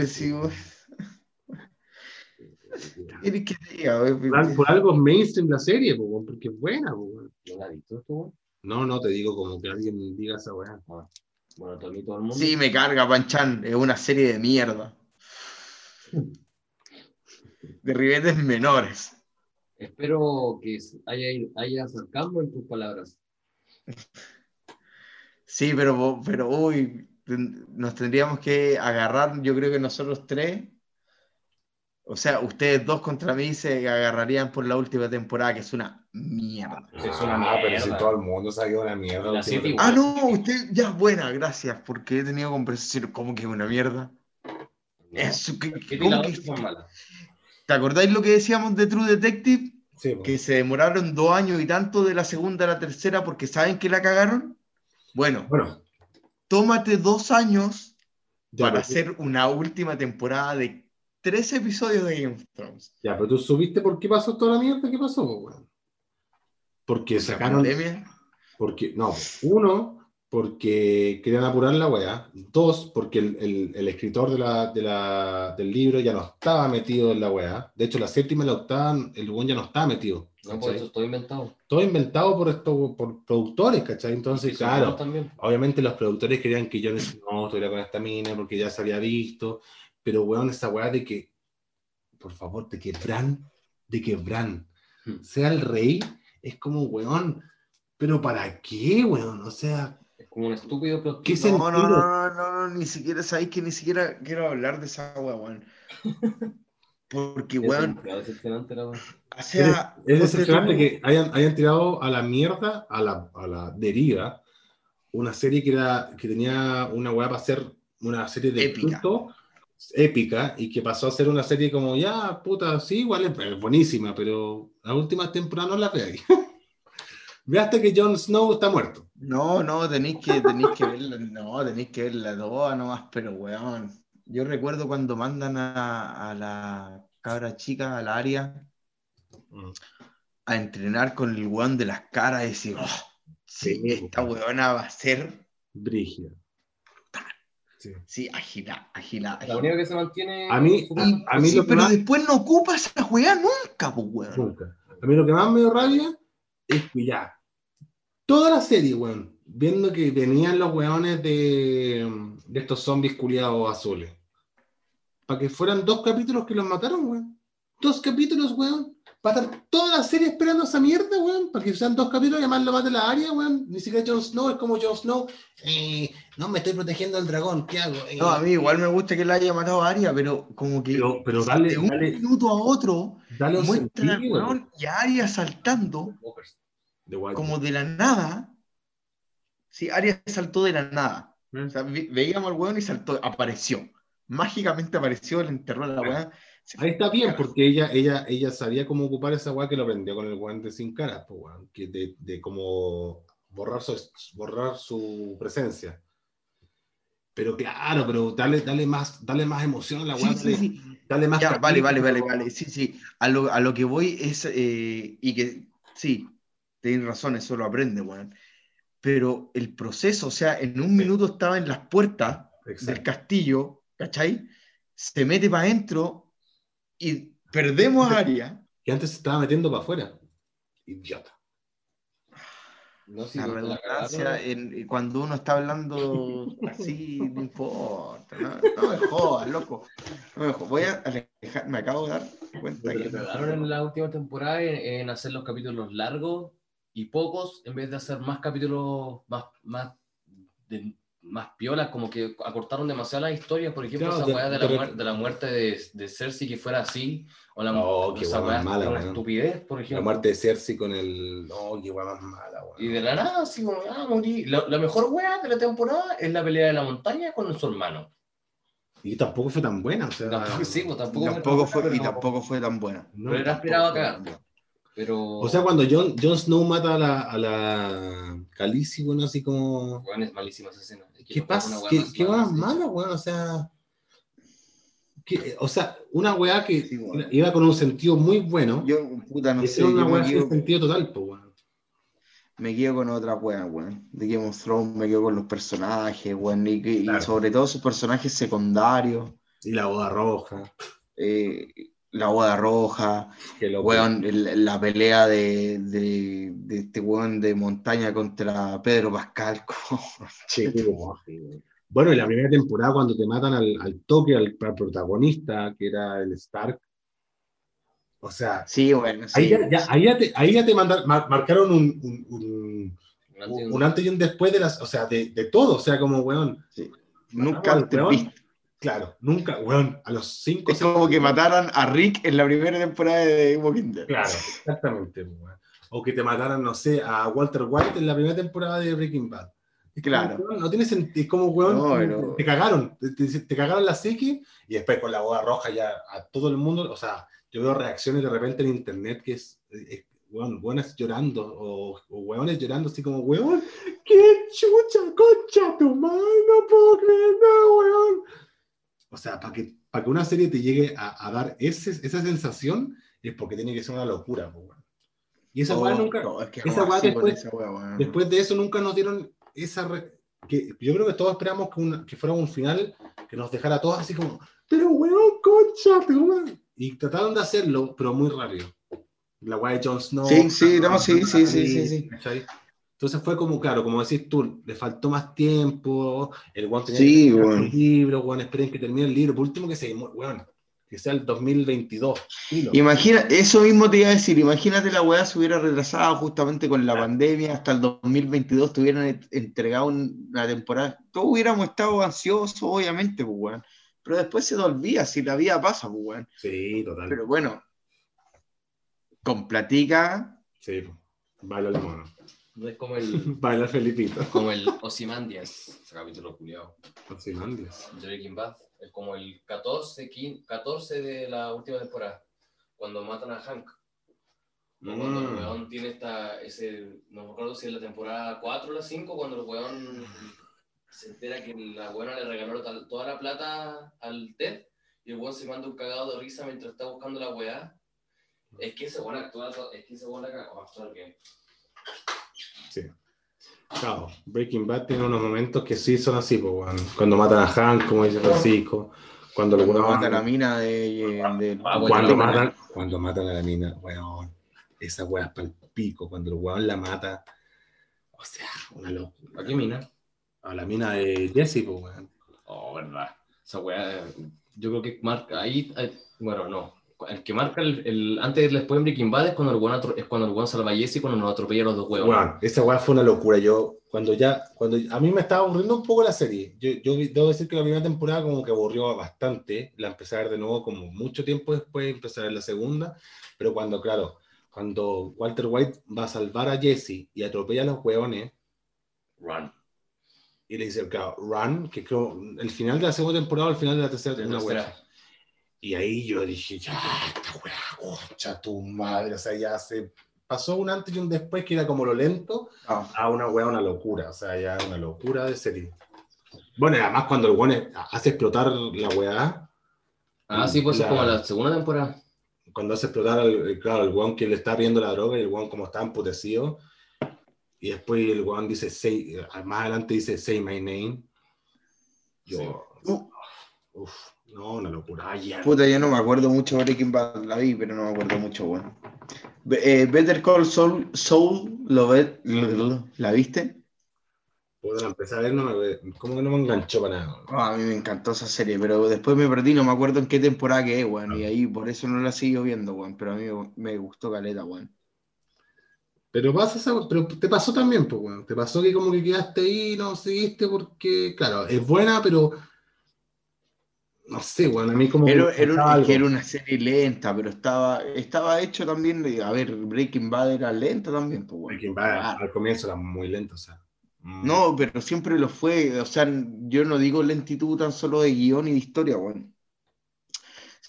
Por, al- por algo es mainstream la serie, po, porque es buena, po. ¿No la has visto esto? No, no te digo como que alguien diga esa weá. Bueno, todo, todo el mundo. Sí, me carga, Panchan. Es una serie de mierda. de ribetes menores. Espero que haya, haya sarcasmo en tus palabras. Sí, pero, pero uy, nos tendríamos que agarrar, yo creo que nosotros tres, o sea, ustedes dos contra mí se agarrarían por la última temporada, que es una mierda. Es una Ah, pero si mierda. todo el mundo sabe es una mierda. Ah, no, usted, ya, buena, gracias, porque he tenido conversaciones, ¿cómo que es una mierda? Eso, que- ¿Qué ¿cómo que-? ¿Te acordáis lo que decíamos de True Detective? Sí. Que se demoraron dos años y tanto de la segunda a la tercera porque saben que la cagaron. Bueno, Bueno, tómate dos años ya, para hacer una última temporada de tres episodios de Game of Thrones. ya, pero tú subiste por qué pasó toda la mierda que pasó, weón. Porque sacaron. pandemia. Porque, no, uno, porque querían apurar la weá. Dos, porque el, el- el escritor de la, de la- del libro ya no estaba metido en la weá. De hecho, la séptima y la octava, el weón ya no estaba metido. No, por eso estoy inventado. Todo inventado por estos por productores, ¿cachai? Entonces, claro, también. obviamente los productores querían que Jon Snow estuviera con esta mina porque ya se había visto. Pero, weón, esa weá de que, por favor, de que Bran, de que Bran Hmm. sea el rey, es como, weón, pero ¿para qué, weón? O sea, Es como un estúpido plot ¿Qué No, no, no, no, no, no, ni siquiera sabéis que ni siquiera quiero hablar de esa wea, weón. Porque, Es weón, o sea, Es ponte decepcionante que hayan, hayan tirado a la mierda, a la, a la deriva, una serie que, era, que tenía una weá para ser una serie de Épica. culto, épica, y que pasó a ser una serie como, ya, puta, sí, igual es, buenísima, pero la última temporada no la veáis. Veaste que Jon Snow está muerto. No, no, tenéis que, tenéis que verla, no, tenéis que verla toda nomás, pero weón. Yo recuerdo cuando mandan a, a la cabra chica, a la área, a entrenar con el weón de las caras y decir, oh, Sí, esta weona va a ser, Brígida. Sí. sí, agila, agila, La agila. única que se mantiene. A mí- a- a mí Sí, lo que pero más- después no ocupa esa weá nunca, pues weón. Nunca. A mí lo que más me dio rabia es que ya, toda la serie, weón, viendo que venían los weones de, de estos zombies culiados azules, para que fueran dos capítulos que los mataron, weón. Dos capítulos, weón. Para estar toda la serie esperando esa mierda, weón. Para que sean dos capítulos y además lo mate la área, weón. Ni siquiera Jon Snow es como Jon Snow. Eh, no, me estoy protegiendo al dragón, ¿qué hago? Eh, No, a mí igual me gusta que la haya matado a Arya, pero como que Pero, pero dale, de un dale, minuto a otro dale un muestran al weón y a Arya saltando como de la nada. Sí, Arya saltó de la nada. Mm. O sea, ve- veíamos al weón y saltó, apareció. Mágicamente apareció, le enterró a la weá. Ahí está bien, porque ella, ella, ella sabía cómo ocupar esa weá que lo aprendió con el de sin caras, pues weón, que de, de cómo borrar su, borrar su presencia. Pero claro, pero dale, dale más, dale más emoción a la weá, Sí, sí, dale, sí. dale más Ya, vale, vale, vale, vale. Sí, sí. A lo, a lo que voy es, eh, y que sí, tienes razón, eso lo aprende, weón. Pero el proceso, o sea, en un minuto estaba en las puertas del Exacto. castillo, ¿cachai? Se mete para adentro y perdemos a Arya. Que antes se estaba metiendo para afuera. Idiota. No, sí, La la redundancia, en- cuando uno está hablando así, no importa. No, no me jodas, loco. No me jodas. Voy a alejar, me acabo de dar cuenta Lo que. cagaron en la última temporada en, en hacer los capítulos largos y pocos, en vez de hacer más capítulos más, más, de- más piolas, como que acortaron demasiado las historias, por ejemplo, Claro, esa weá de, de- la, de la muerte de, de Cersei que fuera así, o la, Oh, qué esa weá weá más mala, era una estupidez, por La ejemplo. muerte de Cersei con el. No, qué weá más mala, weón. Y de la nada, así como, ah, morí. La, la mejor weá de la temporada es la pelea de la montaña con su hermano. Y tampoco fue tan buena, o sea. Tampoco, sí, pues, tampoco, Tampoco fue, y tampoco fue tan buena. no. pero era esperado acá. Pero. O sea, cuando Jon, Jon Snow mata a la, a la Khaleesi, bueno, así como... Weón, es malísima esa escena. ¿Qué pasa? ¿Qué, más qué mala, weón? O sea... que- o sea, una weá que Sí, iba con un sentido muy bueno, Yo, puta, no sé, una yo weá me sin quedo, sentido total, pues, weón. me quedo con otra weá, weón. De Game of Thrones me quedo con los personajes, weón, y, y sobre todo sus personajes secundarios. Y la boda roja, eh, la boda roja, weón, la pelea de, de, de este weón de montaña contra Pedro Pascal. Sí, sí, weón. Bueno, y la primera temporada cuando te matan al, al toque, al, al protagonista, que era el Stark, O sea, Sí, bueno, sí. ahí, ya, ya- ahí ya te, ahí ya te mandaron- mar- marcaron un, un, un- Un antes y un- un antes y un después de las, o sea, de, de todo. O sea, como, weón, Nunca Weón, antes visto. Claro, nunca, weón, a los cinco. Es como que mataran a Rick en la primera temporada de Walking Dead. Claro, exactamente. pues, weón. O que te mataran, no sé, a Walter White en la primera temporada de Breaking Bad. Es como, Claro. weón, no tiene sentido. Es como, weón, No, como pero- te cagaron. Te, te- te cagaron la psique y después con la boda roja ya a todo el mundo. O sea, yo veo reacciones de repente en internet que es, es weón, weones llorando o, o weones llorando así como, weón, qué chucha, concha, tu madre, no puedo creer, no, weón. O sea, para que, para que una serie te llegue a, a dar ese, esa sensación es porque tiene que ser una locura, pues, weón. Y esa weá Oh, nunca, no, es que esa después- esa weón. después de eso nunca nos dieron esa... re- que yo creo que todos esperamos que, una- que fuera un final que nos dejara a todos así como, pero weón, concha, madre". Y trataron de hacerlo, pero muy rápido. La weá de Jon Snow. Sí, sí, no, sí, sí, sí, sí, sí. Entonces fue como, claro, como decís tú, le faltó más tiempo, el weón tenía Sí, que weón. el libro, weón, esperen que termine el libro, por último que se weón, que sea el 2022. filo. Imagina, eso mismo te iba a decir, imagínate la weá se hubiera retrasado justamente con la pandemia hasta el 2022, te hubieran entregado un- una temporada, todos hubiéramos estado ansiosos, obviamente, pues weón, pero después se te olvida, si la vida pasa, pues weón, Sí, total. pero bueno, con platica, Sí, baila el mono. No es como el, Baila el Felipito. como el Ozymandias, ese capítulo culiado. Ozymandias. de Breaking Bad. Es como el 14, 15, 14 de la última temporada, cuando matan a Hank. O Cuando el Mm. weón tiene esta, ese, no me acuerdo si es la temporada 4 o la 5, cuando el weón se entera que la buena le regaló tal- toda la plata al Ted y el weón se manda un cagado de risa mientras está buscando la weá. Es que ese weón actúa, es que ese weón actuar bien. Sí. Claro, Breaking Bad tiene unos momentos que sí son así, pues. Cuando matan a Hank, como dice Francisco. Cuando lo cuando mata a la mina de, de- Ah, cuando, matan, cuando matan a la mina, weón. Esa weá es para el pico. Cuando el weón la mata. O sea, una locura. ¿A qué mina? A la mina de Jesse, pues, weón. Oh, verdad. Esa weá, yo creo que marca ahí, eh, bueno, no. El que marca el, el antes después en Breaking Bad es cuando el weón es cuando el weón salva a Jesse y cuando nos atropella a los dos huevos. Weón, esa weá fue una locura. Yo, cuando ya, cuando a mí me estaba aburriendo un poco la serie. Yo, yo debo decir que la primera temporada como que aburrió bastante. La empecé a ver de nuevo como mucho tiempo después, empecé a ver la segunda. Pero cuando, claro, cuando Walter White va a salvar a Jesse y atropella a los hueones Run. y le dice, claro, run, que creo, el final de la segunda temporada o el final de la tercera, weá. Y ahí yo dije, ya, esta weá, concha tu madre. O sea, ya se pasó un antes y un después que era como lo lento Ah, a una weá, una locura. O sea, ya una locura de serie. Bueno, y además cuando el weón hace explotar la weá, Ah, sí, pues es La- como la segunda temporada. cuando hace explotar, el, el- claro, el weón que le está viendo la droga y el weón como está emputecido. Y después el weón dice, say, más adelante dice, say my name. Yo, Uh. uf, no, una locura. Ay, ya. puta, yo no me acuerdo mucho de Breaking Bad, la vi, pero no me acuerdo mucho, weón. Be- eh, Better Call Saul, Soul ¿lo ve- lo- ¿la viste? Puedo empezar a ver, no me, como que no me enganchó para nada. Ah, a mí me encantó esa serie, pero después me perdí, no me acuerdo en qué temporada que es, weón, y ahí por eso no la sigo viendo, weón, pero a mí me- gustó caleta, weón. Pero pasa esa- pero te pasó también, pues, weón. Te pasó que como que quedaste ahí, no seguiste porque, claro, es buena, pero no sé, weón, a mí como que Era, algo. una serie lenta, pero estaba, estaba hecho también, de- a ver, Breaking Bad era lenta también, pues. Breaking Bad, Claro. al comienzo era muy lento, o sea. mm, No, pero siempre lo fue, o sea, yo no digo lentitud tan solo de guion y de historia, weón.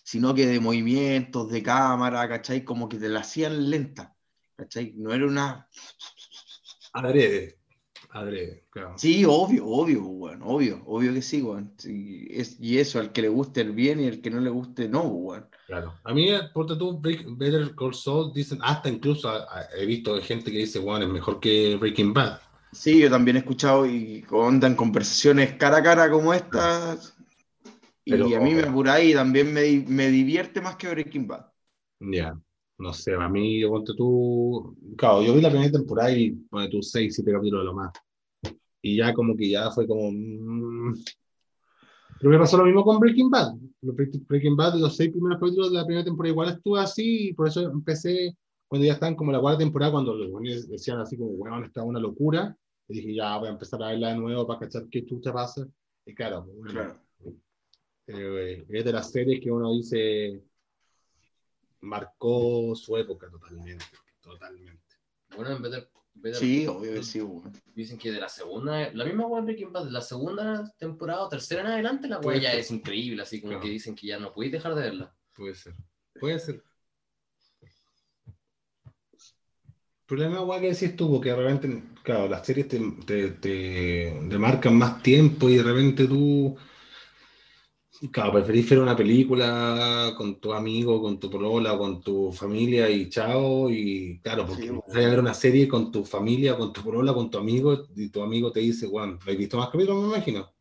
Sino que de movimientos, de cámara, ¿cachai? Como que te la hacían lenta, ¿cachai? No era una... Adrede, adrede, claro. Sí, obvio, obvio, weón, obvio, obvio que sí, es, y eso, al que le guste el bien y al que no le guste, no, weón. Claro. A mí, por tú, Break- Better Call Saul, dicen, hasta incluso a- a- he visto gente que dice, bueno, es mejor que Breaking Bad. Sí, yo también he escuchado y andan conversaciones cara a cara como estas. Pero- y a mí me apura y también me, me divierte más que Breaking Bad. Ya, no sé, a mí, yo ponte tú, claro, yo vi la primera temporada y ponte tú seis, siete capítulos de lo más. Y ya como que ya fue como, mm, Pero me pasó lo mismo con Breaking Bad. Breaking Bad, los seis primeros capítulos de la primera temporada igual estuve así, y por eso empecé cuando ya estaban como la cuarta temporada, cuando los buenos decían así como, bueno, está una locura, y dije, ya voy a empezar a verla de nuevo para cachar qué chucha pasa. Y claro, pues, Claro. eh, es de las series que uno dice marcó su época totalmente, totalmente. Bueno, en vez de. en vez de- Sí, obvio que sí, weón. Dicen que de la segunda, la misma wea de Breaking Bad, de la segunda temporada o tercera en adelante, la Puede wea ya ser. es increíble, así como Claro. que dicen que ya no podéis dejar de verla. Puede ser. Puede ser. El problema, guay, que decís tú, porque de repente, claro, las series te, te, te, te marcan más tiempo y de repente tú, claro, preferís ver una película con tu amigo, con tu polola, con tu familia y chao, y claro, porque Sí, vas bueno. a ver una serie con tu familia, con tu polola, con tu amigo, y tu amigo te dice, Juan, ¿lo has visto más capítulos, me imagino?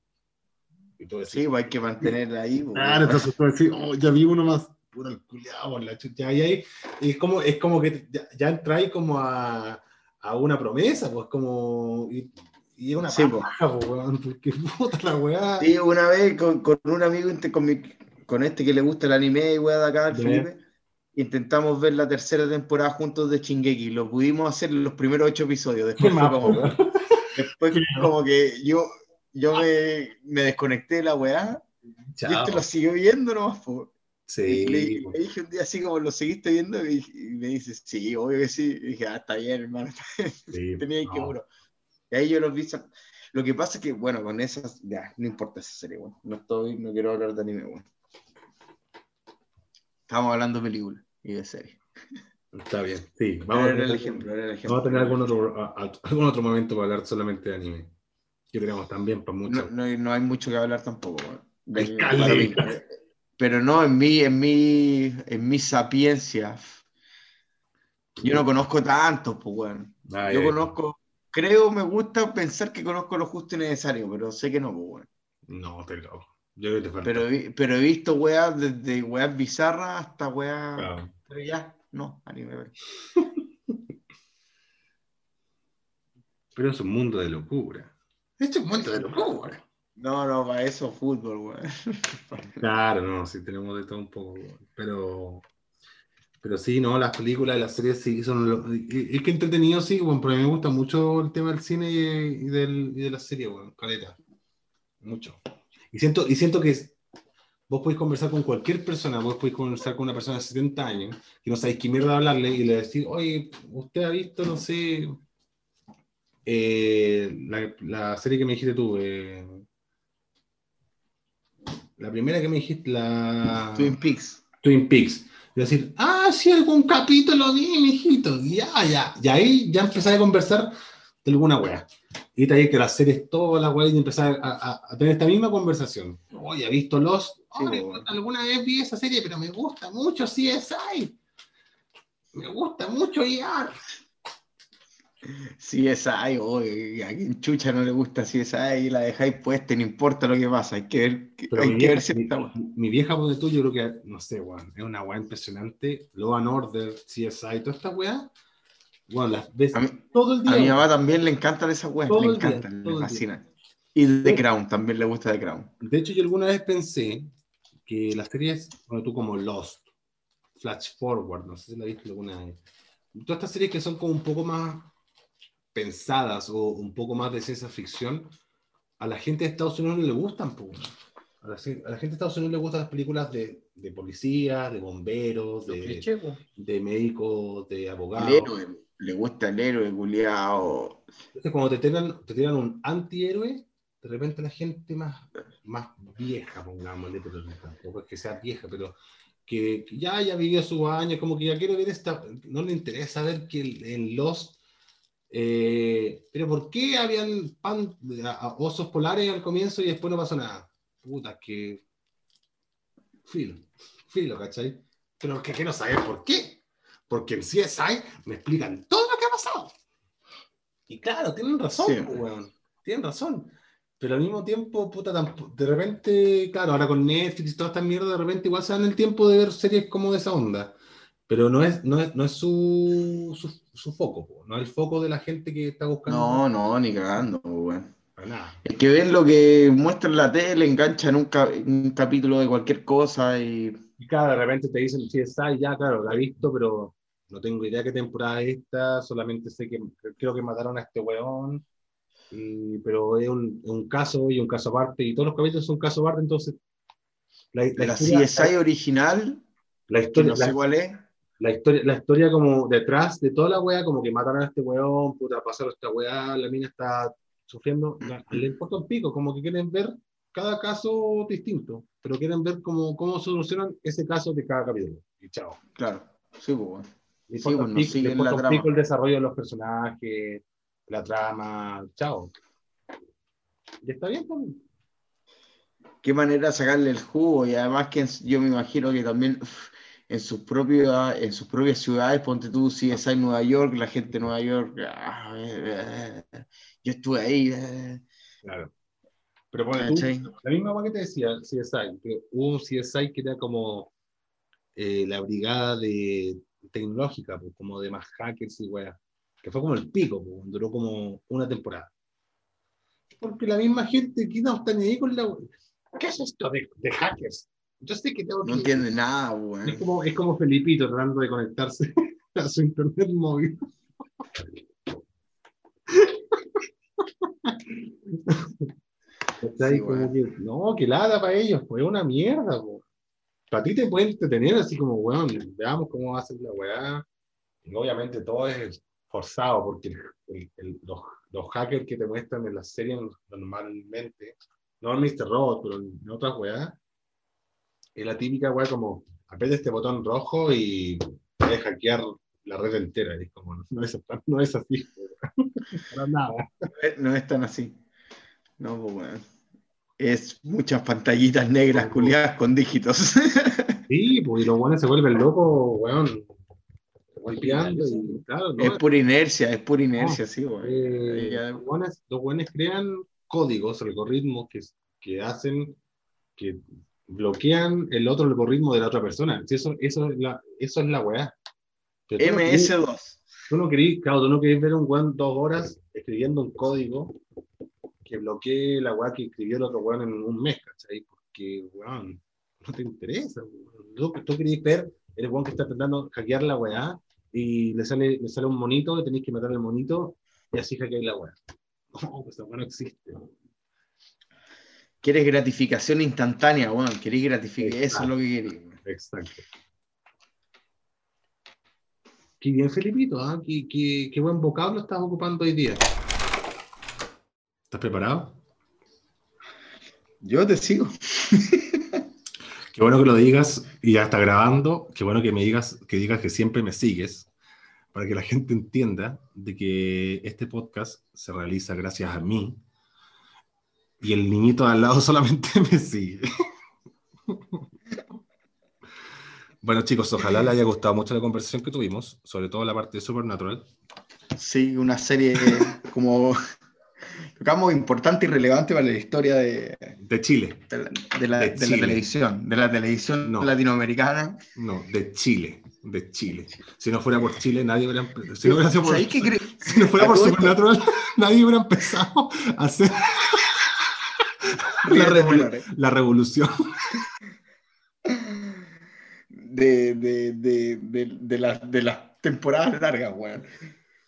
Y tú decís, Sí, pues hay que mantenerla ahí. pues, Claro, entonces tú decís, oh, ya vi uno más, puro el culiao, la chucha. Y ahí y es como, es como que ya, ya entráis como a, a una promesa, pues como. Y, y es una Sí, po. paja, pues, weón, porque puta la weá. Sí, una vez con, con un amigo, con, mi- con este que le gusta el anime y weá de acá, el. Felipe, intentamos ver la tercera temporada juntos de Shingeki. Lo pudimos hacer en los primeros ocho episodios. Después fue como, después como que yo, yo me, me desconecté de la weá y Chao. este lo siguió viendo nomás. po. Sí, Y le, po. le dije un día así como, ¿lo seguiste viendo? Y, y me dice, sí, obvio que sí. Y dije, ah, está bien, hermano. sí, Tenía que no. Y ahí yo los vi. Lo que pasa es que, bueno, con esas, ya, no importa esa serie, bueno. No estoy, no quiero hablar de anime, bueno. Estamos hablando de películas y de series. Está bien, sí. Vamos a el tener, ejemplo, era el ejemplo. vamos a tener algún otro, a- a- algún otro momento para hablar solamente de anime. Que tenemos también para mucho. No, no, no hay mucho que hablar tampoco, Cali. mí. Pero no, en mi, en mi, en mi sapiencia. Yo no conozco tantos, pues, bueno. Ay, Yo conozco, creo, me gusta pensar que conozco lo justo y necesario, pero sé que no, pues, bueno. No, te loco. Yo creo que te falta. Pero, he vi- pero he visto weas desde weas bizarras hasta weas. Claro. Pero ya, no, anime. Pero es un mundo de locura. Este es un mundo de locura. No, no, para eso fútbol, weón. Claro, no, sí tenemos de todo un poco, pero pero sí, no, las películas y las series sí son lo- y- es que entretenido sí, bueno, pero a mí me gusta mucho el tema del cine y, y del, y de la serie, bueno, caleta. Mucho. Y siento, y siento que vos podés conversar con cualquier persona, vos podés conversar con una persona de 70 años que no sabéis qué mierda hablarle y le decís, oye, usted ha visto, no sé, eh, la, la serie que me dijiste tú, eh, la primera que me dijiste, la Twin Peaks. Twin Peaks. Y decir, ah, sí, algún capítulo vi, mijito. Ya, ya. Y ahí ya empezar a conversar de alguna wea. Y te que las series, todas las weas, y empezar a, a- a tener esta misma conversación. Oye, ¿ha visto Lost? Sí, Oye, bueno. alguna vez vi esa serie, pero me gusta mucho CSI. Me gusta mucho IR. Ay, oye, a quien chucha no le gusta si esa ahí la dejáis puesta, no importa lo que pasa, hay que ver, Pero hay mi que vieja, ver si mi, está bueno. mi vieja, ponte tú, yo creo que, no sé, weón, es una wea impresionante. Law and Order, CSI, toda esta wea. Bueno, las ves mí, todo el día. a mi weón. mamá también le encantan esas weas, le día, encantan, todo le día. fascinan. Y The Crown, también le gusta The Crown. De hecho, yo alguna vez pensé que las series, bueno, tú como Lost, Flash Forward, no sé si la viste alguna vez. Todas estas series que son como un poco más pensadas o un poco más de ciencia ficción, a la gente de Estados Unidos no le gustan. A la, a la gente de Estados Unidos le gustan las películas de, de policías, de bomberos, Los de, de médicos, de abogados. El héroe, le gusta el héroe, culiao. Entonces, cuando te tiran, te tiran un antihéroe, de repente la gente más, más vieja, pongámosle, pero tampoco es que sea vieja, pero que, que ya haya vivido sus años, como que ya quiere ver esta, no le interesa ver que en Lost, eh, pero ¿por qué habían pan, a- a osos polares al comienzo y después no pasó nada? Puta, que filo, filo, ¿cachai? Pero que quiero saber por qué. Porque en CSI me explican todo lo que ha pasado. Y claro, tienen razón, Sí. pues, weón. Tienen razón. Pero al mismo tiempo, puta, de repente, claro, ahora con Netflix y toda esta mierda, de repente igual se dan el tiempo de ver series como de esa onda. Pero no es, no es, no es su, su, su foco, po. no el foco de la gente que está buscando. No, no, ni cagando, weón. Es que ven lo que muestra en la tele, enganchan un, ca- un capítulo de cualquier cosa y Y claro, de repente te dicen, sí, está, ya, claro, la he visto, pero no tengo idea qué temporada es esta, solamente sé que creo que mataron a este weón, y- pero es un, un caso y un caso aparte, y todos los capítulos son casos aparte, entonces... La, de la historia- CSI original, la historia, no sé la- cuál es. La historia, la historia como detrás de toda la weá, como que mataron a este weón, puta, pasaron esta weá, la mina está sufriendo, la- le importa un pico, como que quieren ver cada caso distinto, pero quieren ver cómo, cómo solucionan ese caso de cada capítulo. Y chao. Claro, sí, pues, bueno. Le Sí, importa pues, pico- siguen la trama. pico el desarrollo de los personajes, la trama, chao. Y está bien, pues. qué manera de sacarle el jugo y además que yo me imagino que también uf, en sus propias en sus propias ciudades ponte tú si es en Nueva York la gente de Nueva York ah, eh, eh, yo estuve ahí eh, Claro. Pero bueno, tú, la misma weá que te decía, CSI, que hubo un CSI que era como eh, la brigada de tecnológica, pues, como de más hackers y weá, que fue como el pico, pues, duró como una temporada. Porque la misma gente que no está ni ahí con la... ¿Qué es esto de, de hackers? Yo sé que tengo no entiende nada weón. Es como, es como Felipito tratando de conectarse a su internet móvil. ¿Cachai? Sí, Como weón. que, no, que lata para ellos, pues es una mierda. po. Para ti te pueden entretener así como, weón, veamos cómo va a ser la weá. Y obviamente todo es forzado porque el- el- los, los hackers que te muestran en las series normalmente, no en Mr. Robot, pero en otras weas, es la típica weá como, aprieta este botón rojo y puedes hackear la red entera. Y es como, no es, no es así. Para nada. No es tan así no pues weón. es muchas pantallitas negras culiadas con dígitos Sí, pues y los buenos se vuelven locos, weón. Golpeando y claro, no, es por inercia es por inercia sí weón. eh, Ya- los buenos, los buenos crean códigos, algoritmos que, que hacen, que bloquean el otro algoritmo de la otra persona. Eso, eso, es la, eso es la weá. Pero tú no querís- MS2 Tú no querís, claro, tú no querís ver un weón dos horas escribiendo un código que bloquee la weá que escribió el otro weón en un mes, ¿cachai? Porque, weón, no te interesa. weón. Tú, tú querís ver el weón que está intentando hackear la weá y le sale, le sale un monito y tenéis que matar al monito y así hackeáis la weá. No, pues esa weá no existe. Quieres gratificación instantánea weón. querés gratificación eso es lo que querés. Exacto. Qué bien, Felipito, ¿ah? qué, qué- qué buen vocablo estás ocupando hoy día. ¿Estás preparado? yo te sigo Qué bueno que lo digas y ya está grabando. Qué bueno que me digas que digas que siempre me sigues para que la gente entienda de que este podcast se realiza gracias a mí y el niñito de al lado solamente me sigue. Bueno, chicos, ojalá les haya gustado mucho la conversación que tuvimos, sobre todo la parte de Supernatural. Sí, una serie como tocamos importante y relevante para la historia de, De Chile, de la, de la- De de la televisión, de la televisión No. latinoamericana. no, de Chile, de Chile. Si no fuera por Chile, nadie hubiera si no hubiera por- ¿Sabéis qué cre- Si no fuera por Supernatural, nadie hubiera empezado a hacer la, la revolución. de, de, de, de, las- de las temporadas largas, weón.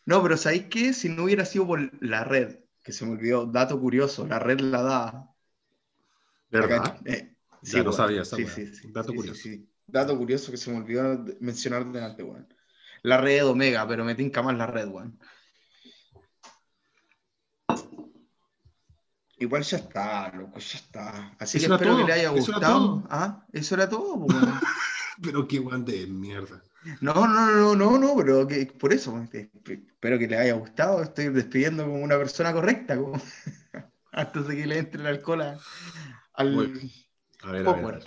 No, pero ¿sabéis qué? Si no hubiera sido por la red, que se me olvidó, dato curioso, la red la da. ¿Verdad? Eh, Ya no weón. sabía esa Sí, sí, sí, Dato sí, curioso. sí, sí. Dato curioso que se me olvidó mencionar delante, weón. La red Omega, pero me tinca más la red, weón. Igual ya está, loco, ya está. Así que espero todo, que le haya eso era gustado. todo. Ah, eso era todo, pues. Pero qué guan de mierda. No, no, no, no, no, pero que, por eso, pues, espero que les haya gustado. Estoy despidiendo como una persona correcta, como, antes de que le entre el alcohol a- al Muy A ver, a.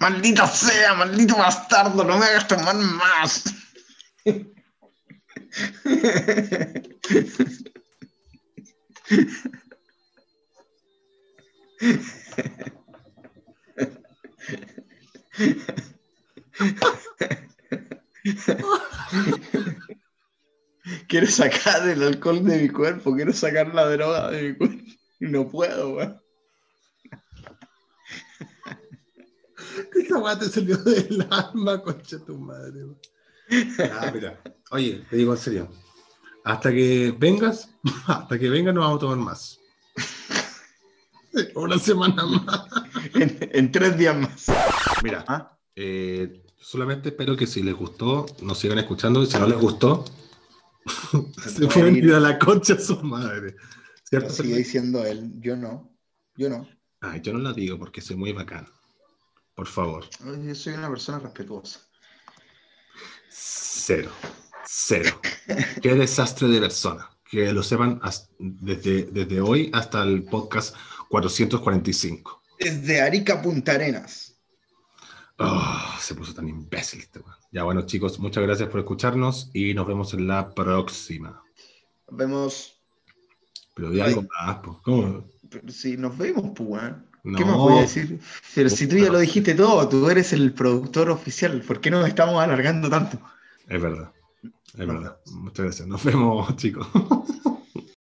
Maldita sea, maldito bastardo, no me hagas tomar más. quiero sacar el alcohol de mi cuerpo, quiero sacar la droga de mi cuerpo. Y no puedo, weón. Esa weá te salió del alma, concha tu madre. weón. Ah, mira. Oye, te digo en serio. Hasta que vengas, hasta que vengas no vamos a tomar más. Una semana más. En, en tres días más. Mira, ¿Ah? eh, solamente espero que si les gustó, nos sigan escuchando. Y si no les gustó, se pueden ir a la concha a su madre. Lo ¿Cierto? sigue diciendo él. Yo no. Yo no. Ay, yo no la digo porque soy muy bacán. Por favor. Yo soy una persona respetuosa. Cero. Cero. Qué desastre de persona. Que lo sepan desde, desde hoy hasta el podcast 445. Desde Arica Punta Arenas. Ah, se puso tan imbécil este weón. Ya bueno, chicos, muchas gracias por escucharnos y nos vemos en la próxima. Nos vemos. Pero di algo más, pues. ¿Cómo? Pero si nos vemos, pues. No. ¿Qué más voy a decir? Pero si tú ya lo dijiste todo, tú eres el productor oficial. ¿Por qué nos estamos alargando tanto? Es verdad. Es verdad. Muchas gracias. Nos vemos, chicos.